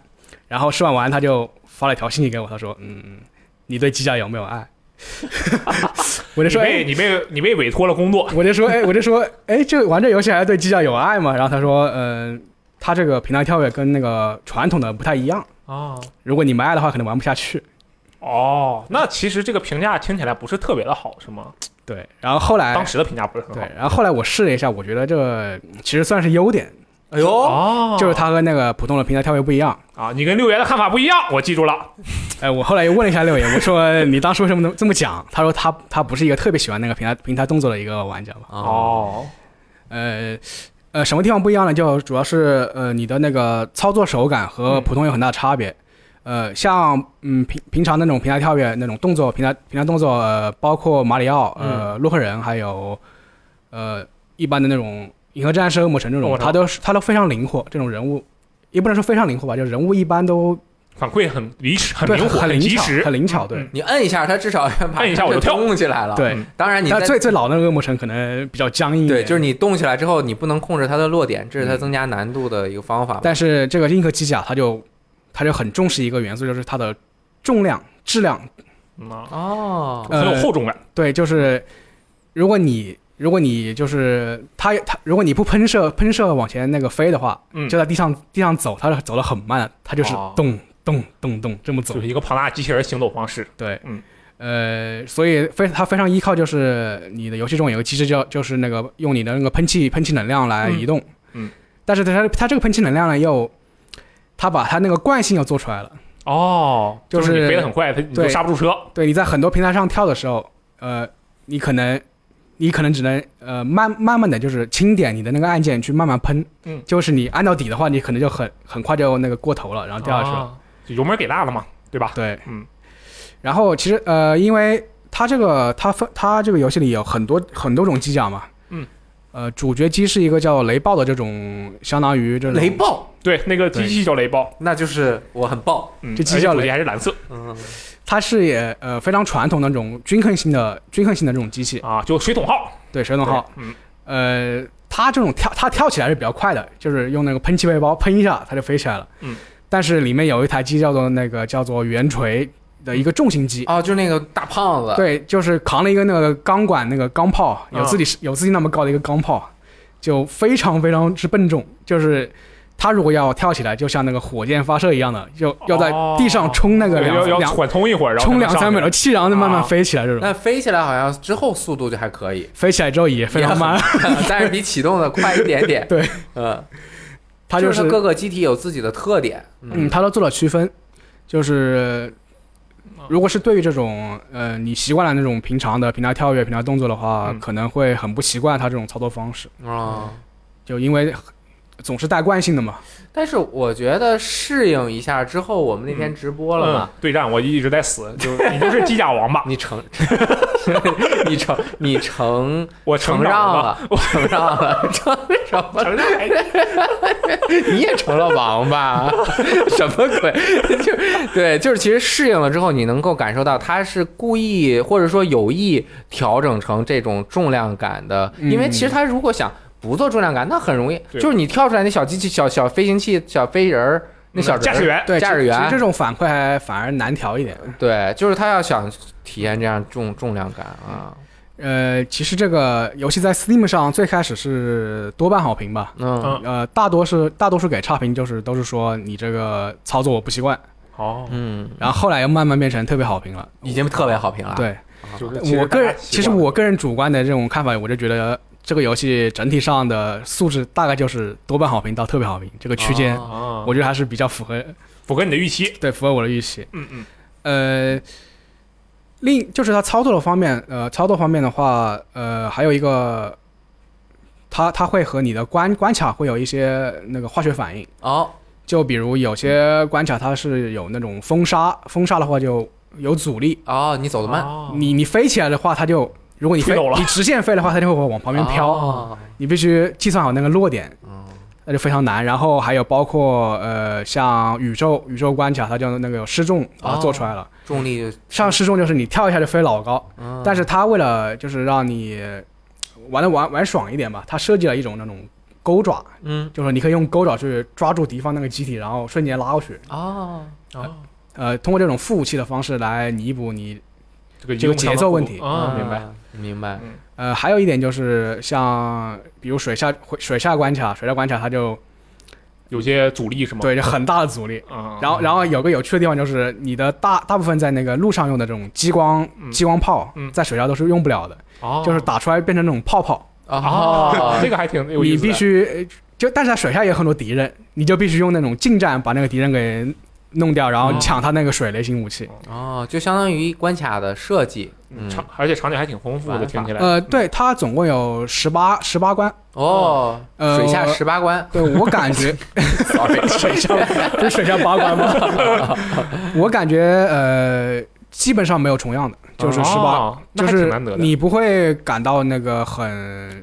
Speaker 2: 然后试玩完他就发了一条信息给我，他说嗯，嗯你对机甲有没有爱？我就说哎
Speaker 3: 你被你被委托了工作，
Speaker 2: 我就说，哎，我就说，哎，这玩这游戏还对机甲有爱吗？然后他说，嗯、他这个平台跳跃跟那个传统的不太一样，
Speaker 3: 啊，
Speaker 2: 如果你没爱的话，可能玩不下去。
Speaker 3: 哦，那其实这个评价听起来不是特别的好，是吗？
Speaker 2: 对，然后后来
Speaker 3: 当时的评价不是很好
Speaker 2: 对，。然后后来我试了一下，我觉得这个其实算是优点，
Speaker 1: 哎呦，
Speaker 3: 哦，
Speaker 2: 就是它和那个普通的平台跳跃不一样。
Speaker 3: 啊，你跟六爷的看法不一样，我记住了。
Speaker 2: 哎，我后来又问了一下六爷，我说你当时为什么能这么讲？他说他他不是一个特别喜欢那个平台平台动作的一个玩家吧？
Speaker 1: 哦，
Speaker 3: 哦，
Speaker 2: 呃呃，什么地方不一样呢？就主要是呃你的那个操作手感和普通有很大差别。呃，像嗯平平常那种平台跳跃那种动作，平台平台动作，呃，包括马里奥、呃洛克人，还有呃一般的那种银河战士、恶魔城这种，
Speaker 3: 恶魔城
Speaker 2: 它都是他都非常灵活。这种人物也不能说非常灵活吧，就人物一般都
Speaker 3: 反馈很很灵活，
Speaker 2: 很灵巧，
Speaker 3: 及时
Speaker 2: 很。灵巧。对、
Speaker 3: 嗯
Speaker 1: 你摁一下，它至少把
Speaker 3: 摁一下我就跳
Speaker 1: 动起来了。
Speaker 2: 对
Speaker 3: 嗯，
Speaker 1: 当然你
Speaker 2: 最最老的那个恶魔城可能比较僵硬。
Speaker 1: 对，就是你动起来之后，你不能控制它的落点，这是它
Speaker 2: 嗯
Speaker 1: 增加难度的一个方法。
Speaker 2: 但是这个硬核机甲它就它就很重视一个元素，就是它的重量、质量。
Speaker 1: 哦，
Speaker 2: 呃
Speaker 3: 很有厚重感。
Speaker 2: 对，就是如果你如果你就是它它如果你不喷射喷射往前那个飞的话，
Speaker 3: 嗯，
Speaker 2: 就在地上地上走，它走的很慢，它就是
Speaker 3: 哦
Speaker 2: 咚咚咚咚这么走
Speaker 3: 就。是一个庞大机器人行走方式。
Speaker 2: 对，
Speaker 3: 嗯。
Speaker 2: 呃，所以非它非常依靠就是你的游戏中有个机制叫就是那个用你的那个喷气喷气能量来移动，
Speaker 3: 嗯嗯
Speaker 2: 但是它它这个喷气能量呢又，它把它那个惯性又做出来了，
Speaker 3: 哦，
Speaker 2: 就
Speaker 3: 就是你飞得很快，它你就刹不住车。
Speaker 2: 对，你在很多平台上跳的时候，呃，你可能你可能只能呃慢慢慢的就是轻点你的那个按键去慢慢喷，
Speaker 3: 嗯
Speaker 2: 就是你按到底的话，你可能就很很快就那个过头了，然后掉下去了。
Speaker 3: 啊就油门给大了嘛，对吧？
Speaker 2: 对，
Speaker 3: 嗯。
Speaker 2: 然后其实呃，因为它这个它分它这个游戏里有很多很多种机甲嘛，
Speaker 3: 嗯。
Speaker 2: 呃，主角机是一个叫雷暴的这种，相当于这种
Speaker 1: 雷暴，
Speaker 3: 对，那个机器叫雷暴，
Speaker 1: 那就是我很爆。
Speaker 3: 嗯，
Speaker 2: 这机叫雷
Speaker 3: 还是蓝色
Speaker 1: 嗯，
Speaker 2: 它是也呃非常传统的那种均衡性的均衡性的这种机器，
Speaker 3: 啊，就水桶号。
Speaker 2: 对，水桶号。
Speaker 3: 嗯，
Speaker 2: 呃，它这种跳，它跳起来是比较快的，就是用那个喷气背包喷一下，它就飞起来了。
Speaker 3: 嗯。
Speaker 2: 但是里面有一台机叫做那个叫做圆锤的一个重型机，
Speaker 1: 啊，就是那个大胖子。，
Speaker 2: 对，就是扛了一个那个钢管那个钢炮，有
Speaker 3: 啊
Speaker 2: 自己、有自己那么高的一个钢炮，就非常非常之笨重，就是。它如果要跳起来，就像那个火箭发射一样的，就要在地上冲那个
Speaker 3: 要要
Speaker 2: 两
Speaker 3: 缓冲一会儿，然后
Speaker 2: 冲两三秒的气，然后再慢慢
Speaker 3: 啊
Speaker 2: 飞起来。这种、
Speaker 1: 那飞起来好像之后速度就还可以，
Speaker 2: 飞起来之后也非常慢，
Speaker 1: 但是比启动的快一点点。
Speaker 2: 对，
Speaker 1: 嗯，
Speaker 2: 它就
Speaker 1: 就是是各个机体有自己的特点。
Speaker 2: 嗯，它都做了区分，就是如果是对于这种呃你习惯了那种平常的平台跳跃、平台动作的话，
Speaker 3: 嗯。
Speaker 2: 可能会很不习惯它这种操作方式，
Speaker 1: 啊。
Speaker 2: 就因为总是带惯性的嘛。
Speaker 1: 但是我觉得适应一下之后，我们那天直播了嘛，
Speaker 3: 嗯，对战我一直在死，就是你就是机甲王吧，
Speaker 1: 你承，你成，你成
Speaker 3: 我
Speaker 1: 承
Speaker 3: 成长了，
Speaker 1: 让了，承让了，承什么？
Speaker 3: 承让还
Speaker 1: 你也成了王吧？什么鬼？就对，就是其实适应了之后，你能够感受到他是故意或者说有意调整成这种重量感的，
Speaker 2: 嗯
Speaker 1: 因为其实他如果想不做重量感，那很容易，就是你跳出来那小机器、小小飞行器、小飞人儿。那小
Speaker 3: 驾驶员
Speaker 2: 对，
Speaker 1: 驾驶员
Speaker 2: 其实这种反馈还反而难调一点。
Speaker 1: 对，就是他要想体验这样重重量感啊，
Speaker 2: 呃，其实这个游戏在 Steam 上最开始是多半好评吧，
Speaker 1: 嗯
Speaker 3: 嗯
Speaker 2: 呃，大多是大多数给差评，就是都是说你这个操作我不习惯，
Speaker 3: 哦，
Speaker 1: 嗯，
Speaker 2: 然后后来又慢慢变成特别好评了。
Speaker 1: 已经特别好评了。
Speaker 2: 对，我个人其实我个人主观的这种看法，我就觉得这个游戏整体上的素质大概就是多半好评到特别好评这个区间，我觉得还是比较符合
Speaker 3: 符合你的预期，
Speaker 2: 对符合我的预期。
Speaker 3: 嗯嗯。
Speaker 2: 呃，另就是它操作的方面，呃，操作方面的话，呃，还有一个，它它会和你的关关卡会有一些那个化学反应，
Speaker 1: 哦，
Speaker 2: 就比如有些关卡它是有那种风沙，风沙的话就有阻力，
Speaker 1: 哦，你走得慢，
Speaker 3: 哦
Speaker 2: 你你飞起来的话，它就如果你飞
Speaker 3: 走了。
Speaker 2: 你直线飞的话，它就会往旁边飘，
Speaker 1: 哦
Speaker 2: 你必须计算好那个落点，
Speaker 1: 嗯。
Speaker 2: 那就非常难。然后还有包括呃像宇宙宇宙关卡，它就那个失重把它做出来了。
Speaker 1: 重力就，
Speaker 2: 上失重就是你跳一下就飞老高，
Speaker 1: 嗯。
Speaker 2: 但是它为了就是让你玩的玩玩爽一点吧，它设计了一种那种钩爪，
Speaker 1: 嗯。
Speaker 2: 就是你可以用钩爪去抓住敌方那个机体，然后瞬间拉过去。
Speaker 1: 哦，
Speaker 3: 哦，
Speaker 2: 呃，通过这种副武器的方式来弥补你。
Speaker 3: 这个
Speaker 2: 节奏问题。
Speaker 3: 啊，明白，
Speaker 1: 嗯明白，
Speaker 2: 呃，还有一点就是像比如水下水下关卡，水下关卡它就
Speaker 3: 有些阻力是吗？
Speaker 2: 对，就很大的阻力。
Speaker 3: 嗯，
Speaker 2: 然后，然后有个有趣的地方就是，你的大大部分在那个路上用的这种激光
Speaker 3: 嗯
Speaker 2: 激光炮
Speaker 3: 嗯，
Speaker 2: 在水下都是用不了的，
Speaker 3: 哦
Speaker 2: 就是打出来变成那种泡泡，
Speaker 3: 啊，这个还挺有意思的。
Speaker 2: 你必须呃就，但是在水下也有很多敌人，你就必须用那种近战把那个敌人给弄掉，然后
Speaker 3: 哦
Speaker 2: 抢他那个水雷型武器。
Speaker 1: 哦，就相当于关卡的设计。嗯，
Speaker 3: 场，而且场景还挺丰富的，听起来。
Speaker 2: 呃，对，它总共有十八十八关。
Speaker 1: 哦，
Speaker 2: 呃
Speaker 1: 水下十八关
Speaker 2: 对我感觉 水下 不是水下八关吗？我感觉呃，基本上没有重样的，就是十八、
Speaker 3: 哦
Speaker 2: 就是
Speaker 3: 难得。
Speaker 2: 你不会感到那个很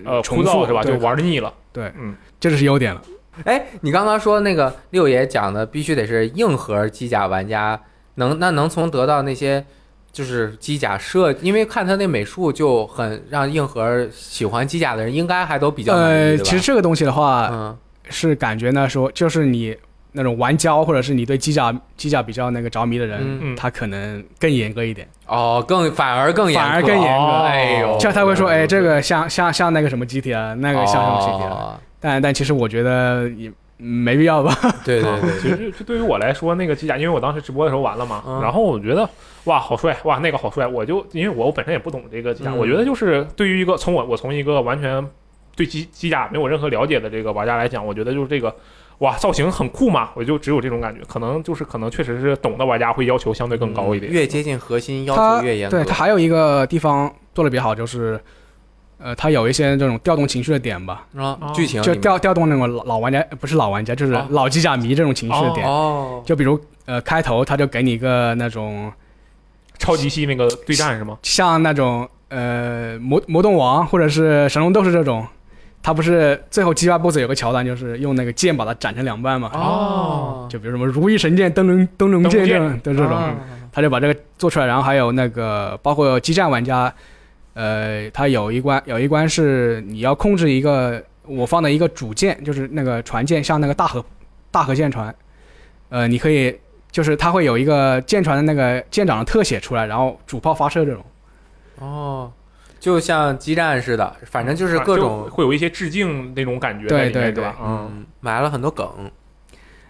Speaker 3: 呃
Speaker 2: 重复
Speaker 3: 枯燥是吧？就玩腻了。
Speaker 2: 对，
Speaker 3: 嗯，
Speaker 2: 这就是优点了。
Speaker 1: 哎，你刚刚说那个六爷讲的必须得是硬核机甲玩家，能那能从得到那些就是机甲设，因为看他那美术就很让硬核喜欢机甲的人应该还都比较，
Speaker 2: 呃，其实这个东西的话，
Speaker 1: 嗯
Speaker 2: 是感觉呢说，就是你那种玩胶或者是你对机甲机甲比较那个着迷的人，
Speaker 1: 嗯
Speaker 3: 嗯
Speaker 2: 他可能更严格一点，
Speaker 1: 哦，更反而更严苛
Speaker 2: 反而更严格。
Speaker 3: 哦
Speaker 1: 哎呦，
Speaker 2: 就他会说，哎，这个像像像那个什么机体啊，那个像什么机体啊。
Speaker 1: 哦
Speaker 2: 但但其实我觉得也没必要吧。
Speaker 1: 对对对
Speaker 3: 其实这对于我来说，那个机甲，因为我当时直播的时候玩了嘛，
Speaker 1: 嗯
Speaker 3: 然后我觉得哇，好帅，哇，那个好帅，我就因为我本身也不懂这个机甲，
Speaker 1: 嗯
Speaker 3: 我觉得就是对于一个从我我从一个完全对机机甲没有任何了解的这个玩家来讲，我觉得就是这个。哇，造型很酷嘛，我就只有这种感觉，可能就是可能确实是懂的玩家会要求相对更高一点。
Speaker 1: 越接近核心要求越严格。
Speaker 2: 对它还有一个地方做的比较好，就是呃，它有一些这种调动情绪的点吧，
Speaker 1: 剧情里面
Speaker 2: 调调动那种老老玩家，呃不是老玩家，就是
Speaker 3: 哦
Speaker 2: 老机甲迷这种情绪的点。
Speaker 1: 哦，
Speaker 2: 就比如呃，开头他就给你一个那种
Speaker 3: 超级系那个对战是吗？
Speaker 2: 像那种呃魔魔动王或者是神龙斗士这种，他不是最后击败 BOSS 有个桥段，就是用那个剑把它斩成两半嘛。
Speaker 1: 哦，
Speaker 2: 就比如什么如意神剑、灯笼灯笼剑这种的这种，
Speaker 1: 啊
Speaker 2: 他就把这个做出来。然后还有那个包括激战玩家，呃，它有一关有一关是你要控制一个我放的一个主舰，就是那个船舰，像那个大河大河舰船，呃，你可以就是它会有一个舰船的那个舰长的特写出来，然后主炮发射这种。
Speaker 1: 哦，就像激战似的，反正就是各
Speaker 3: 就
Speaker 1: 种
Speaker 3: 会有一些致敬那种感觉
Speaker 2: 对
Speaker 3: 在里面，
Speaker 2: 对
Speaker 3: 对嗯，
Speaker 1: 埋了很多梗。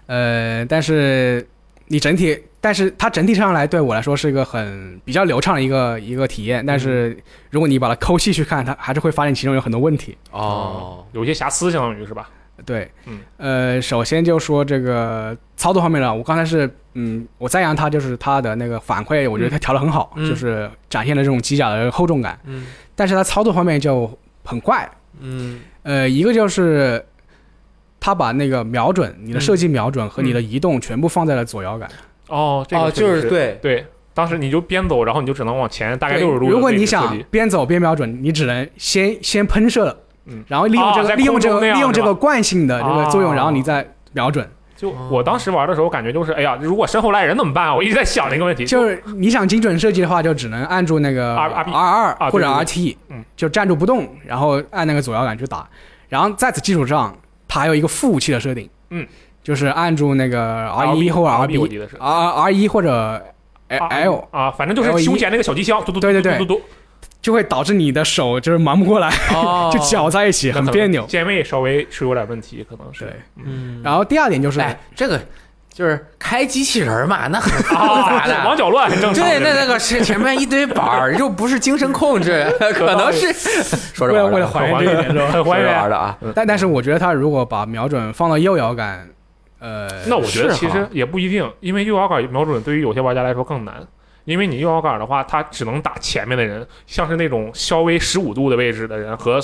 Speaker 2: 呃，但是你整体，但是它整体上来对我来说是一个很比较流畅的一个一个体验。但是如果你把它抠细去看，它还是会发现其中有很多问题。
Speaker 1: 哦，
Speaker 3: 有一些瑕疵，相当于是吧？
Speaker 2: 对，
Speaker 3: 嗯，
Speaker 2: 呃，首先就说这个操作方面呢，我刚才是，嗯，我赞扬它，就是它的那个反馈，我觉得它调的很好，
Speaker 1: 嗯
Speaker 2: 就是展现了这种机甲的厚重感。
Speaker 1: 嗯
Speaker 2: 但是它操作方面就很怪，
Speaker 1: 嗯
Speaker 2: 呃，一个就是它把那个瞄准，你的射击瞄准和你的移动全部放在了左摇杆。
Speaker 3: 哦，这个
Speaker 1: 哦，就是对，
Speaker 3: 对，当时你就边走，然后你就只能往前大概
Speaker 2: 对
Speaker 3: 六十度
Speaker 2: 如果你想边走边瞄准，你只能先先喷射，
Speaker 3: 嗯。
Speaker 2: 然后利用这个、
Speaker 3: 哦
Speaker 2: 利用这个利用这个惯性的这个作用，
Speaker 3: 哦。
Speaker 2: 然后你再瞄准。
Speaker 3: 就我当时玩的时候，感觉就是，哎呀，如果身后来人怎么办啊？我一直在想这个问题。
Speaker 2: 就是你想精准射击的话，就只能按住那个
Speaker 3: R- R-
Speaker 2: R 二或者 RT，
Speaker 3: 嗯。
Speaker 2: 就站住不动，然后按那个左摇杆去打。然后在此基础上，它还有一个副武器的设定，
Speaker 3: 嗯，
Speaker 2: 就是按住那个 R 一或者
Speaker 3: RB 我
Speaker 2: RB
Speaker 3: 记得是
Speaker 2: R R 一或者 L，
Speaker 3: 啊，反正就是胸前那个小机箱，嘟嘟嘟
Speaker 2: 对对对
Speaker 3: 嘟嘟嘟，
Speaker 2: 就会导致你的手就是忙不过来，
Speaker 1: 哦，
Speaker 2: 就搅在一起，很别扭。
Speaker 3: 键位稍微是有点问题，可能是
Speaker 2: 对。
Speaker 1: 嗯，
Speaker 2: 然后第二点就是，
Speaker 1: 哎，这个就是开机器人嘛，那很复
Speaker 3: 啊
Speaker 1: 杂，的。
Speaker 3: 王角乱很正常。
Speaker 1: 对，那那个是前面一堆板儿，又不是精神控制，可能是说着
Speaker 2: 为了
Speaker 1: 玩的
Speaker 2: 为了还原这一点是吧？
Speaker 3: 很还原。
Speaker 1: 的啊。
Speaker 2: 但但是我觉得他如果把瞄准放到右摇杆，呃，
Speaker 3: 那我觉得其实也不一定，因为右摇杆瞄准对于有些玩家来说更难。因为你右摇杆的话，它只能打前面的人，像是那种稍微十五度的位置的人和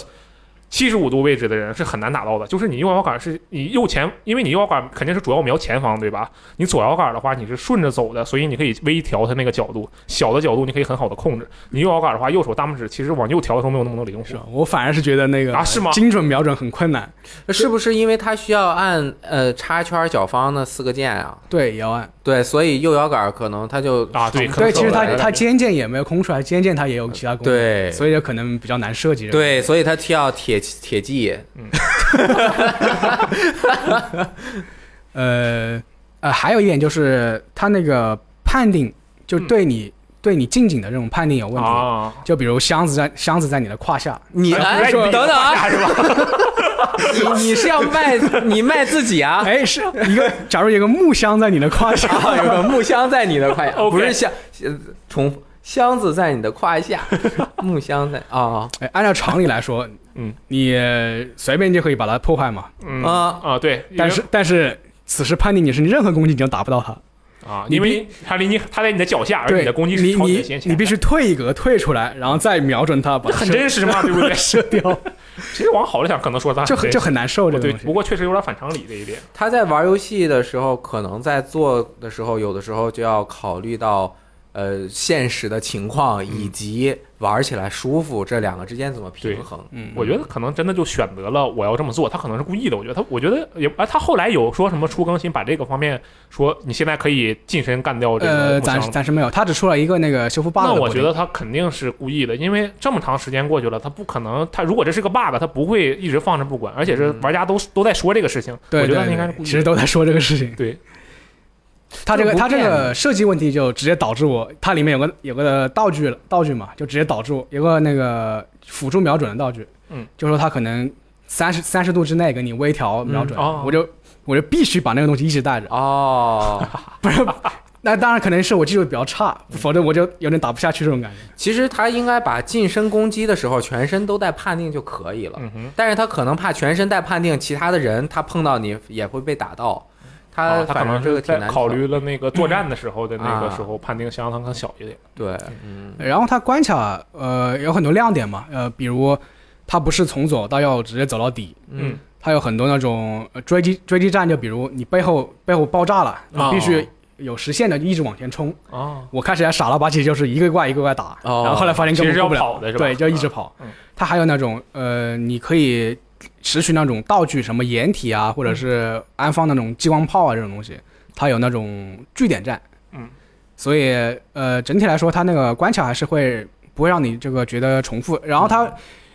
Speaker 3: 七十五度位置的人是很难打到的。就是你右摇杆是你右前，因为你右摇杆肯定是主要瞄前方，对吧？你左摇杆的话，你是顺着走的，所以你可以微调它那个角度，小的角度你可以很好的控制。你右摇杆的话，右手大拇指其实往右调的时候没有那么多灵活
Speaker 2: 是？我反而是觉得那个
Speaker 3: 啊是吗
Speaker 2: 精准瞄准很困难。
Speaker 1: 是不是因为它需要按呃叉圈角方那四个键啊？
Speaker 2: 对，也要按。
Speaker 1: 对，所以右摇杆可能它就
Speaker 3: 啊对
Speaker 2: 对，其实它
Speaker 3: 我来的
Speaker 2: 它尖键也没有空出来，肩键它也有其他功能，
Speaker 1: 对
Speaker 2: 所以就可能比较难设计。，
Speaker 1: 对，所以它需要铁铁技。
Speaker 2: 呃呃，还有一点就是它那个判定，就对你对你近景的这种判定有问题。
Speaker 3: 啊，
Speaker 2: 就比如箱子在箱子在你的胯下，
Speaker 3: 哎
Speaker 1: 你哎，
Speaker 3: 不是
Speaker 1: 等等啊，
Speaker 3: 是吧？
Speaker 1: 你你是要卖你卖自己啊？
Speaker 2: 哎，是一个，假如有个木箱在你的胯下，
Speaker 1: 啊，有个木箱在你的胯下
Speaker 3: ，OK。
Speaker 1: 不是箱，呃重复箱子在你的胯下，木箱在啊
Speaker 2: 哎，按照常理来说，
Speaker 3: 嗯，
Speaker 2: 你随便就可以把它破坏嘛。
Speaker 3: 嗯。
Speaker 1: 啊。
Speaker 3: 啊，对，
Speaker 2: 但是但是此时判定你是你任何攻击你都打不到它，
Speaker 3: 啊，
Speaker 2: 你
Speaker 3: 因为他离你，他在你的脚下，而你的攻击是
Speaker 2: 你
Speaker 3: 朝你的
Speaker 2: 你
Speaker 3: 先前，
Speaker 2: 你必须退一格退出来，然后再瞄准
Speaker 3: 他，很真实嘛，对不对？
Speaker 2: 射掉，
Speaker 3: 其实往好了想，可能说他
Speaker 2: 就很就很难受这个
Speaker 3: 对，不。过确实有点反常理这一点。
Speaker 1: 他在玩游戏的时候，可能在做的时候，有的时候就要考虑到呃现实的情况以及玩起来舒服这两个之间怎么平衡。
Speaker 2: 嗯，
Speaker 3: 我觉得可能真的就选择了我要这么做，他可能是故意的。我觉得他，我觉得也，啊，他后来有说什么出更新，把这个方面说你现在可以近身干掉这个
Speaker 2: 呃，暂暂时没有，他只出了一个那个修复 bug
Speaker 3: 那我觉得他肯定是故意的，因为这么长时间过去了，他不可能，他如果这是个 bug，他不会一直放着不管，而且是玩家都都在说这个事情，
Speaker 2: 对对
Speaker 3: 我觉得他应该是，故意的。
Speaker 2: 其实都在说这个事情。
Speaker 3: 对，
Speaker 2: 他这个他这个设计问题就直接导致我，它里面有个有个道具道具嘛，就直接导致我有个那个辅助瞄准的道具，
Speaker 3: 嗯，
Speaker 2: 就说它可能三十三十度之内给你微调瞄准，
Speaker 3: 嗯哦
Speaker 2: 我就我就必须把那个东西一直带着，
Speaker 1: 哦，不是
Speaker 2: 那当然可能是我技术比较差，否则我就有点打不下去这种感觉。
Speaker 1: 其实他应该把近身攻击的时候全身都带判定就可以了，
Speaker 3: 嗯哼，
Speaker 1: 但是他可能怕全身带判定，其他的人他碰到你也会被打到。他
Speaker 3: 啊他可
Speaker 1: 反正
Speaker 3: 能是
Speaker 1: 这个挺难
Speaker 3: 在考虑了那个作战的时候的那个
Speaker 1: 啊
Speaker 3: 时候判定相当更小一点。
Speaker 1: 对，嗯
Speaker 2: 然后它关卡呃有很多亮点嘛，呃，比如它不是从左到右直接走到底，
Speaker 1: 嗯
Speaker 2: 它有很多那种呃追击追击战，就比如你背后背后爆炸了，你必须有实现的一直往前冲。
Speaker 3: 哦，
Speaker 2: 我开始还傻了吧唧，就是一个怪一个怪打，
Speaker 1: 哦
Speaker 2: 然后后来发现
Speaker 3: 其实要
Speaker 2: 根本过不了，
Speaker 3: 跑的是吧？
Speaker 2: 对，就一直跑。
Speaker 3: 嗯
Speaker 2: 它还有那种呃，你可以拾取那种道具，什么掩体啊，或者是安放那种激光炮啊这种东西，它有那种据点战。
Speaker 3: 嗯，
Speaker 2: 所以呃，整体来说，它那个关卡还是会不会让你这个觉得重复。然后它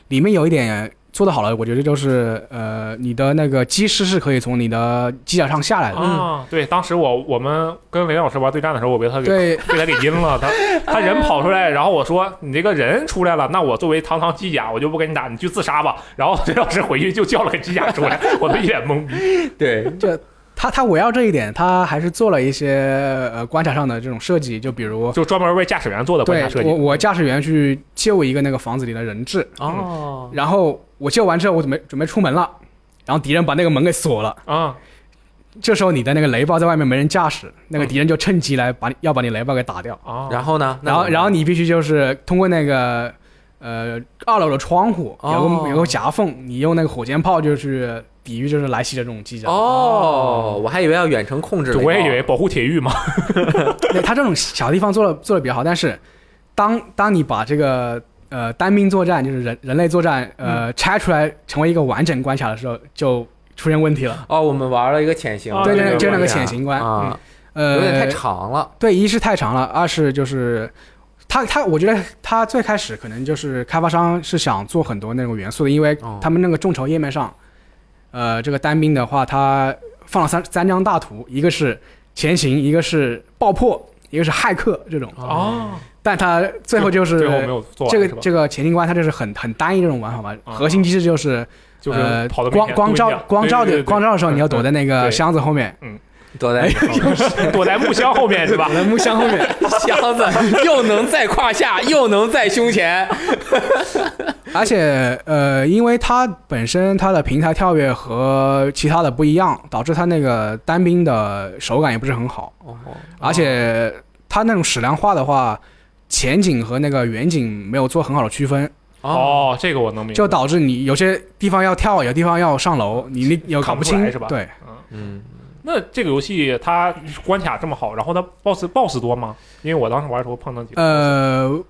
Speaker 2: 里面有一点做得好了，我觉得就是呃，你的那个机师是可以从你的机甲上下来的。
Speaker 3: 啊，对，当时我我们跟雷老师玩对战的时候，我被他给
Speaker 2: 对，
Speaker 3: 被他给阴了，他他人跑出来，然后我说你这个人出来了，那我作为堂堂机甲，我就不跟你打，你去自杀吧。然后雷老师回去就叫了个机甲出来，我都一脸懵逼。
Speaker 1: 对，
Speaker 2: 它它围绕这一点，他还是做了一些呃关卡上的这种设计，就比如
Speaker 3: 就专门为驾驶员做的关
Speaker 2: 对
Speaker 3: 卡设计
Speaker 2: 我。我驾驶员去救一个那个房子里的人质，
Speaker 1: 哦，
Speaker 2: 然后我救完之后，我准备准备出门了，然后敌人把那个门给锁了。
Speaker 3: 啊，
Speaker 2: 这时候你的那个雷暴在外面没人驾驶，那个敌人就趁机来把你要把你雷暴给打掉。
Speaker 3: 啊，
Speaker 1: 然后呢？
Speaker 2: 然后然后你必须就是通过那个呃二楼的窗户有
Speaker 1: 哦
Speaker 2: 个有个夹缝，你用那个火箭炮就是抵御就是来袭的这种机甲。
Speaker 1: 哦，我还以为要远程控制
Speaker 3: 我也以为保护铁狱嘛。
Speaker 2: 对它这种小地方做的做的比较好，但是当当你把这个呃单兵作战，就是人人类作战，呃、拆出来成为一个完整关卡的时候，就出现问题了。
Speaker 1: 哦，我们玩了一个潜行，
Speaker 3: 啊
Speaker 2: 对对，就那个潜行关，
Speaker 1: 啊，
Speaker 2: 呃，
Speaker 1: 有点太长了。
Speaker 2: 对，一是太长了，二是就是他他，我觉得他最开始可能就是开发商是想做很多那种元素的，因为
Speaker 1: 哦。
Speaker 2: 他们那个众筹页面上，呃，这个单兵的话，他放了三三张大图，一个是前行，一个是爆破，一个是骇客这种，
Speaker 3: 哦，
Speaker 2: 但他最后就是
Speaker 3: 最后没有做完是吧？
Speaker 2: 这个这个前进关，它就是很很单一这种玩法嘛，
Speaker 3: 啊。
Speaker 2: 核心机制就是
Speaker 3: 就是
Speaker 2: 呃
Speaker 3: 跑得
Speaker 2: 光光照光照的光照的时候，你要躲在那个箱子后面，嗯。
Speaker 1: 躲在
Speaker 3: 躲在木箱后面是吧？
Speaker 2: 躲？在木箱后面。
Speaker 1: 箱子，又能在胯下，又能在胸前。
Speaker 2: 而且呃，因为它本身它的平台跳跃和其他的不一样，导致它那个单兵的手感也不是很好，
Speaker 1: 哦，
Speaker 2: 而且它那种矢量化的话，前景和那个远景没有做很好的区分，
Speaker 3: 哦，这个我能明白。
Speaker 2: 就导致你有些地方要跳，有地方要上楼，你你有搞
Speaker 3: 看不
Speaker 2: 不清
Speaker 3: 是吧
Speaker 2: 对，
Speaker 1: 嗯，
Speaker 3: 那这个游戏它关卡这么好，然后它 boss boss 多吗？因为我当时玩的时候碰到几个。
Speaker 2: 呃。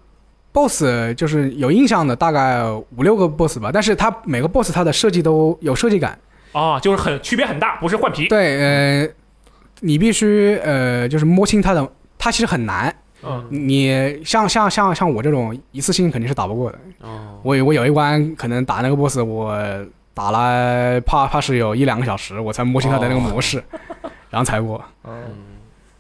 Speaker 2: BOSS 就是有印象的，大概五六个 BOSS 吧，但是它每个 BOSS 它的设计都有设计感，
Speaker 3: 啊，就是很区别很大，不是换皮。
Speaker 2: 对，呃，你必须呃，就是摸清它的，它其实很难。
Speaker 3: 嗯，
Speaker 2: 你像像像像我这种一次性肯定是打不过的。
Speaker 1: 哦，
Speaker 2: 我我有一关可能打那个 boss，我打了怕怕是有一两个小时，我才摸清他的那个模式，然后才过。
Speaker 3: 嗯，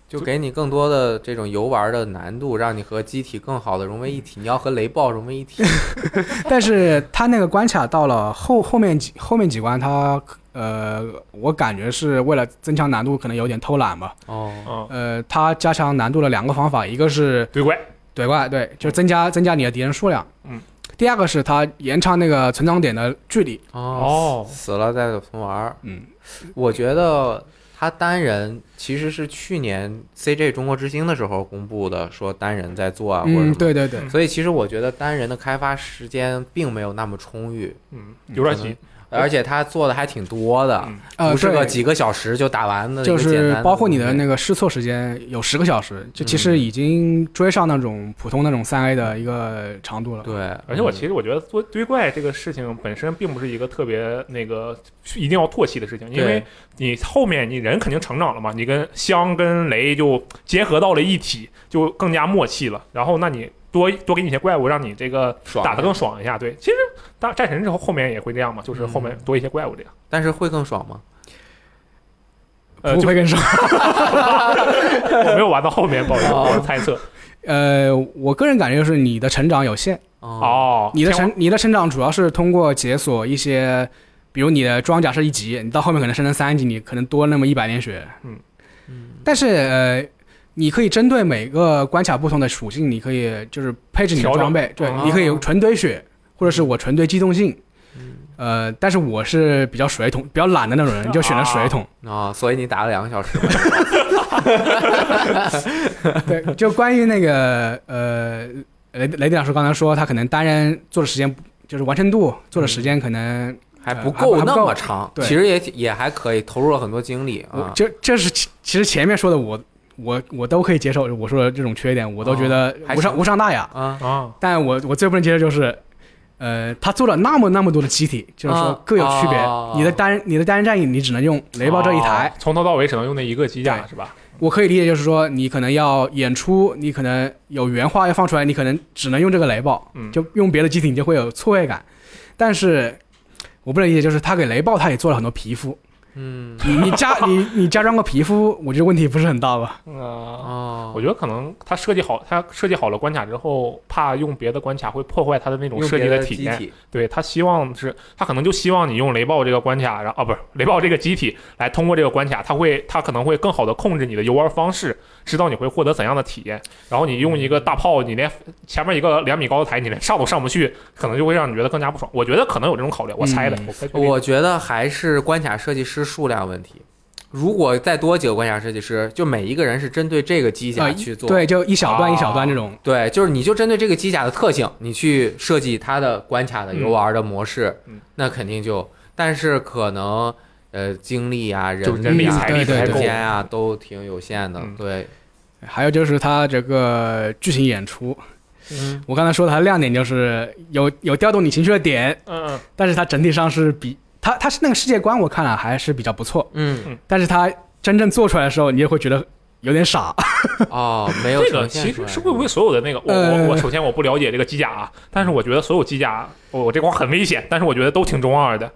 Speaker 1: 就给你更多的这种游玩的难度，让你和机体更好的融为一体。你要和雷暴融为一体，
Speaker 2: 但是他那个关卡到了后后面几后面几关，他呃，我感觉是为了增强难度，可能有点偷懒吧。
Speaker 1: 哦，
Speaker 3: 嗯，
Speaker 2: 呃，他加强难度的两个方法，一个是
Speaker 3: 对怪，
Speaker 2: 怼怪，对，就是增加增加你的敌人数量。
Speaker 3: 嗯。
Speaker 2: 第二个是他延长那个存档点的距离。
Speaker 1: 哦，死了再重玩儿。
Speaker 2: 嗯，
Speaker 1: 我觉得他单人其实是去年 CJ 中国之星的时候公布的，说单人在做啊，或者什
Speaker 2: 嗯，
Speaker 1: 么。
Speaker 2: 对对对，
Speaker 1: 所以其实我觉得单人的开发时间并没有那么充裕，
Speaker 3: 嗯，有点急，
Speaker 1: 而且他做的还挺多的，不是个几个小时就打完的一
Speaker 2: 就是包括你的那个试错时间有十个小时，就其
Speaker 1: 嗯
Speaker 2: 实已经追上那种普通那种三 A 的一个长度了。
Speaker 1: 对，
Speaker 3: 而且我
Speaker 1: 嗯
Speaker 3: 其实我觉得做堆怪这个事情本身并不是一个特别那个一定要唾弃的事情，因为你后面你人肯定成长了嘛，你跟香跟雷就结合到了一起，就更加默契了。然后那你多多给你一些怪物，让你这个
Speaker 1: 爽
Speaker 3: 打得更爽一下。对，其实当战神之后后面也会这样嘛，就是后面
Speaker 1: 嗯
Speaker 3: 多一些怪物这样。
Speaker 1: 但是会更爽吗？
Speaker 3: 呃，就
Speaker 2: 不会更爽。
Speaker 3: 我没有玩到后面，不好意思，
Speaker 1: 哦
Speaker 3: 我是猜测。
Speaker 2: 呃，我个人感觉就是你的成长有限，
Speaker 1: 哦，
Speaker 3: 哦，
Speaker 2: 你的
Speaker 3: 天
Speaker 2: 成你的成长主要是通过解锁一些，比如你的装甲是一级，你到后面可能升成三级，你可能多那么一百点血。
Speaker 1: 嗯嗯
Speaker 2: 但是呃，你可以针对每个关卡不同的属性，你可以就是配置你的装备，对，
Speaker 1: 哦
Speaker 2: 你可以纯堆血，或者是我纯堆机动性。
Speaker 1: 嗯
Speaker 2: 呃，但是我是比较水桶、比较懒的那种人，就选了水桶。
Speaker 1: 啊，所以你打了两个小时。
Speaker 2: 对，就关于那个呃，雷雷迪老师刚才说，他可能单人做的时间不就是完成度做的时间可能，
Speaker 1: 还不
Speaker 2: 呃
Speaker 1: 够那
Speaker 2: 还不够
Speaker 1: 么长，
Speaker 2: 对
Speaker 1: 其实也也还可以，投入了很多精力啊。
Speaker 2: 我这这是其其实前面说的我我我都可以接受，我说的这种缺点我都觉得无伤、
Speaker 1: 行
Speaker 2: 无伤大雅。
Speaker 1: 啊，
Speaker 3: 啊，
Speaker 2: 但我我最不能接受就是，呃，他做了那么那么多的机体，就是说
Speaker 1: 啊
Speaker 2: 各有区别。
Speaker 1: 哦
Speaker 2: 你的单你的单人战役你只能用雷暴这一台，
Speaker 3: 哦从头到尾只能用那一个机甲是吧？
Speaker 2: 我可以理解就是说你可能要演出，你可能有原话要放出来，你可能只能用这个雷暴，
Speaker 3: 嗯，
Speaker 2: 就用别的机体你就会有错位感。但是我不能理解就是他给雷暴他也做了很多皮肤，
Speaker 1: 嗯
Speaker 2: 你你加你你加装个皮肤，我觉得问题不是很大吧？
Speaker 3: 啊。
Speaker 1: 哦，
Speaker 3: 我觉得可能他设计好，他设计好了关卡之后，怕用别的关卡会破坏他的那种设计
Speaker 1: 的
Speaker 3: 体验。
Speaker 1: 体
Speaker 3: 对他希望是，他可能就希望你用雷暴这个关卡，然后啊不是雷暴这个机体来通过这个关卡，他会他可能会更好的控制你的游玩方式，知道你会获得怎样的体验。然后你用一个大炮，你连前面一个两米高的台，你连上都上不去，可能就会让你觉得更加不爽。我觉得可能有这种考虑，我猜的。
Speaker 2: 嗯
Speaker 3: 我
Speaker 1: 觉得还是关卡设计师数量问题。如果再多几个关卡设计师，就每一个人是针对这个机甲
Speaker 2: 呃
Speaker 1: 去做，
Speaker 2: 对，就一小段
Speaker 3: 哦
Speaker 2: 一小段这种。
Speaker 1: 对，就是你就针对这个机甲的特性，你去设计它的关卡的游玩的模式，
Speaker 3: 嗯
Speaker 1: 那肯定就，但是可能呃精力啊、人
Speaker 3: 人力财力
Speaker 1: 时。间啊都挺有限的。
Speaker 3: 嗯。
Speaker 1: 对，
Speaker 2: 还有就是它这个剧情演出，
Speaker 1: 嗯，
Speaker 2: 我刚才说的它亮点就是有有调动你情绪的点，
Speaker 3: 嗯嗯，
Speaker 2: 但是它整体上是比它它是那个世界观我看了还是比较不错，
Speaker 1: 嗯，
Speaker 2: 但是它真正做出来的时候，你也会觉得有点傻。
Speaker 1: 哦，没有
Speaker 3: 这个其实是会不会所有的那个，我
Speaker 2: 呃。
Speaker 3: 我我首先我不了解这个机甲啊，但是我觉得所有机甲，我我这块很危险，但是我觉得都挺中二的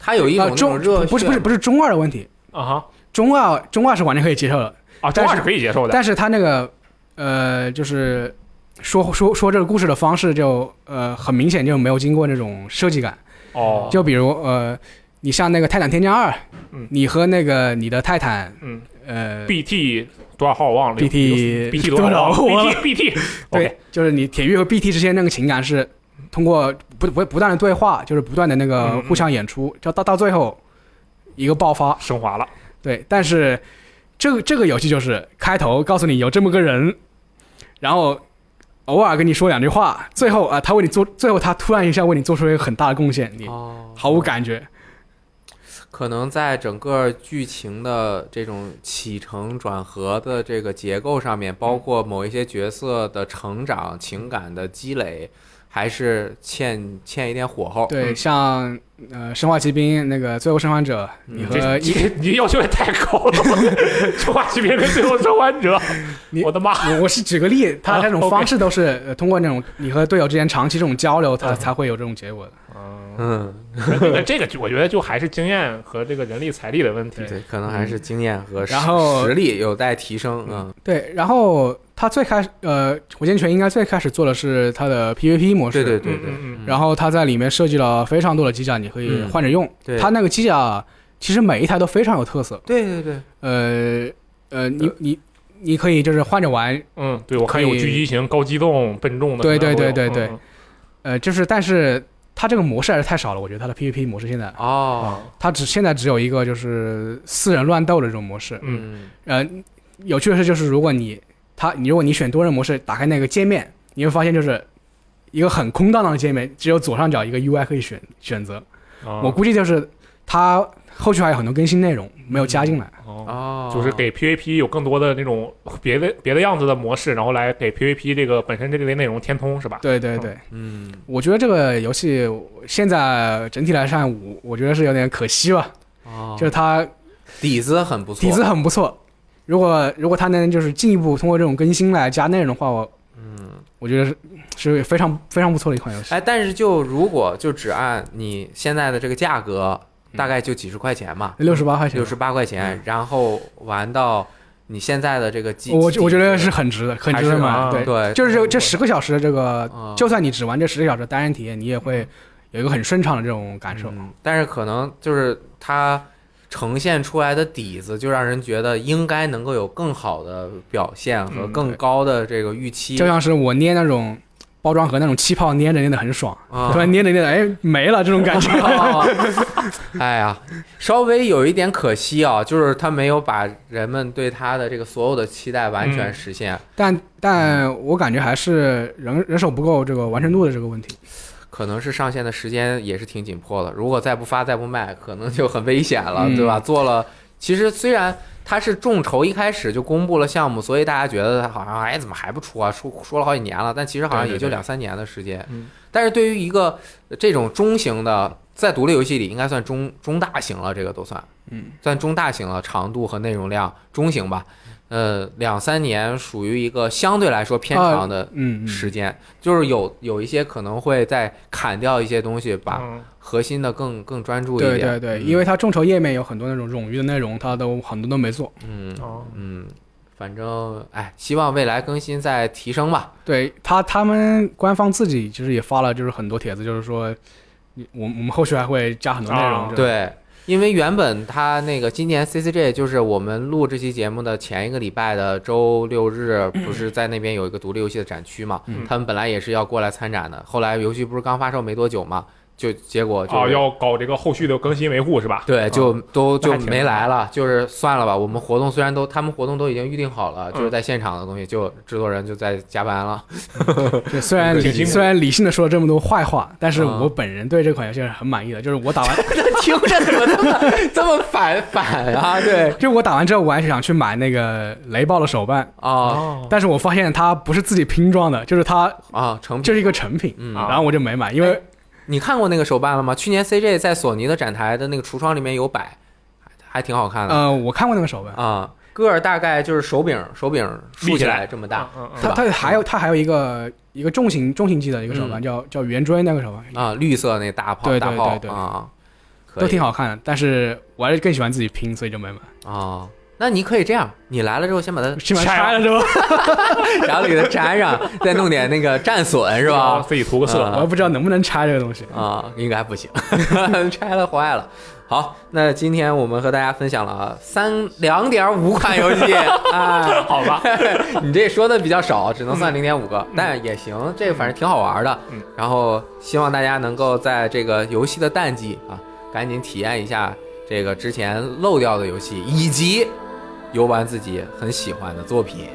Speaker 1: 它有一种热
Speaker 2: 不是不是不是中二的问题，
Speaker 3: 啊哈。
Speaker 2: 中二中二是完全可以接受的，
Speaker 3: 啊，中二
Speaker 2: 但是
Speaker 3: 是可以接受的。
Speaker 2: 但是他那个呃就是说说说这个故事的方式就呃很明显就没有经过那种设计感。
Speaker 3: 哦，
Speaker 2: 就比如呃，你像那个《泰坦天降二》，
Speaker 3: 嗯。
Speaker 2: 你和那个你的泰坦，
Speaker 3: 嗯。
Speaker 2: 呃
Speaker 3: ，，BT 多少号我忘了？
Speaker 2: BT
Speaker 3: BT 多少号？BT BT
Speaker 2: 对，就是你铁玉和 BT 之间那个情感是通过不不不断的对话，就是不断的那个互相演出，就到到最后一个爆发。
Speaker 3: 升华了，
Speaker 2: 对，但是这个这个游戏就是开头告诉你有这么个人，然后偶尔跟你说两句话，最后啊、他为你做，最后他突然一下为你做出一个很大的贡献，你
Speaker 1: 哦，
Speaker 2: 毫无感觉。
Speaker 1: 可能在整个剧情的这种起承转合的这个结构上面，包括某一些角色的成长、情感的积累，还是欠欠一点火候。
Speaker 2: 对，像呃《生化奇兵》那个《最后生还者》，你和
Speaker 3: 你你要求也太高了，生化奇兵跟最后生还者
Speaker 2: 你，
Speaker 3: 我的妈！
Speaker 2: 我我是举个例，他
Speaker 3: 啊
Speaker 2: 这种 方式都是呃通过那种你和队友之间长期这种交流，他
Speaker 3: 嗯
Speaker 2: 才会有这种结果的。
Speaker 3: 嗯，
Speaker 1: 嗯，
Speaker 3: 那这个我觉得就还是经验和这个人力财力的问题。
Speaker 1: 对，可能还是经验和实
Speaker 2: 然后
Speaker 1: 实力有待提升。嗯，
Speaker 2: 对，然后他最开始呃，火箭拳应该最开始做的是它的 PVP 模式，
Speaker 1: 对对对对，
Speaker 2: 然后他在里面设计了非常多的机甲，你可以
Speaker 1: 嗯。
Speaker 2: 换着用。
Speaker 1: 对。
Speaker 2: 它那个机甲其实每一台都非常有特色，
Speaker 1: 对对对，
Speaker 2: 呃呃，你你你可以就是换着玩，
Speaker 3: 嗯，对，我看有
Speaker 2: 可以
Speaker 3: 狙击型、高机动、笨重的，
Speaker 2: 对对对对
Speaker 3: 对。嗯
Speaker 2: 呃，就是但是它这个模式还是太少了，我觉得它的 PVP 模式现在。
Speaker 3: 嗯
Speaker 1: 哦，
Speaker 3: 啊，
Speaker 2: 它只现在只有一个就是四人乱斗的这种模式。
Speaker 3: 嗯
Speaker 1: 嗯。
Speaker 2: 呃，有趣的是就是如果你它你如果你选多人模式，打开那个界面，你会发现就是一个很空荡荡的界面，只有左上角一个 UI 可以选选择。
Speaker 3: 啊
Speaker 2: 我估计就是它后续还有很多更新内容没有加进来。
Speaker 3: 哦。
Speaker 1: 哦，
Speaker 3: 就是给 PVP 有更多的那种别的别的样子的模式，然后来给 PVP 这个本身这类内容填充，是吧？
Speaker 2: 对对对，
Speaker 1: 嗯
Speaker 2: 我觉得这个游戏现在整体来看，我我觉得是有点可惜吧，
Speaker 1: 哦，
Speaker 2: 就是它
Speaker 1: 底子很不错，
Speaker 2: 底子很不错。如果如果它能就是进一步通过这种更新来加内容的话，我
Speaker 1: 嗯。
Speaker 2: 我觉得是是非常非常不错的一款游戏。
Speaker 1: 哎，但是就如果就只按你现在的这个价格，
Speaker 2: 嗯
Speaker 1: 大概就几十块钱嘛，
Speaker 2: 六十八块钱，
Speaker 1: 六十八块钱，然后玩到你现在的这个机，
Speaker 2: 我我觉得是很值的，很值得买。
Speaker 3: 啊
Speaker 2: 对，
Speaker 1: 对，
Speaker 2: 就是这这十个小时的这个，
Speaker 1: 嗯
Speaker 2: 就算你只玩这十个小时单人体验，你也会有一个很顺畅的这种感受。
Speaker 1: 嗯但是可能就是它呈现出来的底子，就让人觉得应该能够有更好的表现和
Speaker 3: 嗯
Speaker 1: 更高的这个预期。
Speaker 2: 就像是我捏那种包装盒那种气泡，捏着捏的很爽，
Speaker 1: 啊
Speaker 2: 突然捏着捏着，哎，没了这种感觉。
Speaker 1: 哦哎呀，稍微有一点可惜啊，就是他没有把人们对他的这个所有的期待完全
Speaker 3: 嗯
Speaker 1: 实现。
Speaker 2: 但但我感觉还是人人手不够这个完成度的这个问题。
Speaker 1: 可能是上线的时间也是挺紧迫的，如果再不发再不卖，可能就很危险了，
Speaker 2: 嗯
Speaker 1: 对吧？做了，其实虽然它是众筹一开始就公布了项目，所以大家觉得它好像哎怎么还不出啊？出说了好几年了，但其实好像也就两三年的时间。
Speaker 3: 嗯
Speaker 1: 但是对于一个这种中型的，在独立游戏里应该算中中大型了，这个都算
Speaker 2: 嗯，
Speaker 1: 算中大型了，长度和内容量中型吧。呃，两三年属于一个相对来说偏长的
Speaker 2: 嗯，嗯
Speaker 1: 时间，就是有有一些可能会再砍掉一些东西，把
Speaker 3: 嗯
Speaker 1: 核心的更更专注一
Speaker 2: 对
Speaker 1: 点。
Speaker 2: 对对，
Speaker 1: 嗯
Speaker 2: 因为它众筹页面有很多那种冗余的内容，它都很多都没做。
Speaker 1: 嗯
Speaker 3: 哦
Speaker 1: 嗯，反正哎，希望未来更新再提升吧。
Speaker 2: 对他，他们官方自己其实也发了，就是很多帖子，就是说，你我我们后续还会加很多内容。
Speaker 3: 啊，
Speaker 1: 对，因为原本他那个今年 CCG 就是我们录这期节目的前一个礼拜的周六日，不是在那边有一个独立游戏的展区嘛？
Speaker 2: 嗯
Speaker 1: 他们本来也是要过来参展的，后来游戏不是刚发售没多久嘛，就结果就
Speaker 3: 哦，要搞这个后续的更新维护是吧？
Speaker 1: 对，就都就没来了，就是算了吧。我们活动虽然都，他们活动都已经预定好了，就是
Speaker 3: 嗯
Speaker 1: 在现场的东西，就制作人就在加班了。
Speaker 2: 对，虽然
Speaker 3: 挺辛苦
Speaker 2: 虽然理性的说了这么多坏话，但是
Speaker 1: 啊
Speaker 2: 我本人对这款游戏是很满意的。就是我打完，
Speaker 1: 听着怎么这么这么反反啊？对
Speaker 2: 就我打完之后，我还是想去买那个雷暴的手办，
Speaker 1: 啊
Speaker 3: 哦，
Speaker 2: 但是我发现它不是自己拼装的，就是它
Speaker 1: 啊，成品。
Speaker 2: 就是一个成品，
Speaker 1: 嗯，
Speaker 3: 啊
Speaker 2: 然后我就没买，因为
Speaker 1: 你看过那个手办了吗？去年 CJ 在索尼的展台的那个橱窗里面有摆，还还挺好看的
Speaker 2: 呃，我看过那个手办，
Speaker 1: 啊。个儿大概就是手柄手柄竖起
Speaker 3: 来
Speaker 1: 来这么大
Speaker 3: 嗯嗯嗯
Speaker 2: 它它还有它还有一个一个重型重型机的一个手办，
Speaker 1: 嗯
Speaker 2: 叫叫圆锥那个手办，
Speaker 1: 啊，绿色那大炮
Speaker 2: 对对
Speaker 1: 大炮
Speaker 2: 对对
Speaker 1: 啊，可
Speaker 2: 都挺好看的，但是我还是更喜欢自己拼，所以就没买。
Speaker 1: 啊。那你可以这样，你来了之后先把它
Speaker 3: 拆
Speaker 2: 拆了是吧，
Speaker 1: 然后给它粘上，再弄点那个战损是吧？
Speaker 3: 自己涂个色
Speaker 1: 啊
Speaker 2: 我也不知道能不能拆这个东西。
Speaker 1: 啊，应该不行，拆了坏了。好，那今天我们和大家分享了三两点五款游戏，哎，
Speaker 3: 好吧？
Speaker 1: 你这说的比较少，只能算零点五个，但也行，这个反正挺好玩的。
Speaker 3: 嗯，
Speaker 1: 然后希望大家能够在这个游戏的淡季啊，赶紧体验一下这个之前漏掉的游戏，以及游玩自己很喜欢的作品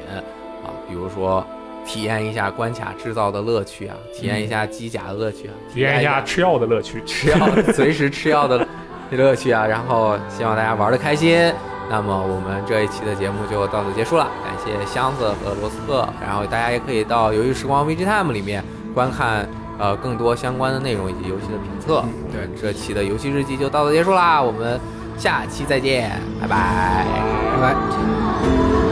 Speaker 1: 啊，比如说体验一下关卡制造的乐趣啊，体验一下机甲的乐趣啊，
Speaker 3: 体验一下吃药的乐趣。
Speaker 1: 吃药随时吃药的乐趣啊，然后希望大家玩的开心。那么我们这一期的节目就到此结束了，感谢箱子和罗斯特，然后大家也可以到游戏时光 VG Time 里面观看呃更多相关的内容以及游戏的评测。
Speaker 2: 嗯对，
Speaker 1: 这期的游戏日记就到此结束啦，我们下期再见，拜拜。
Speaker 2: 拜拜。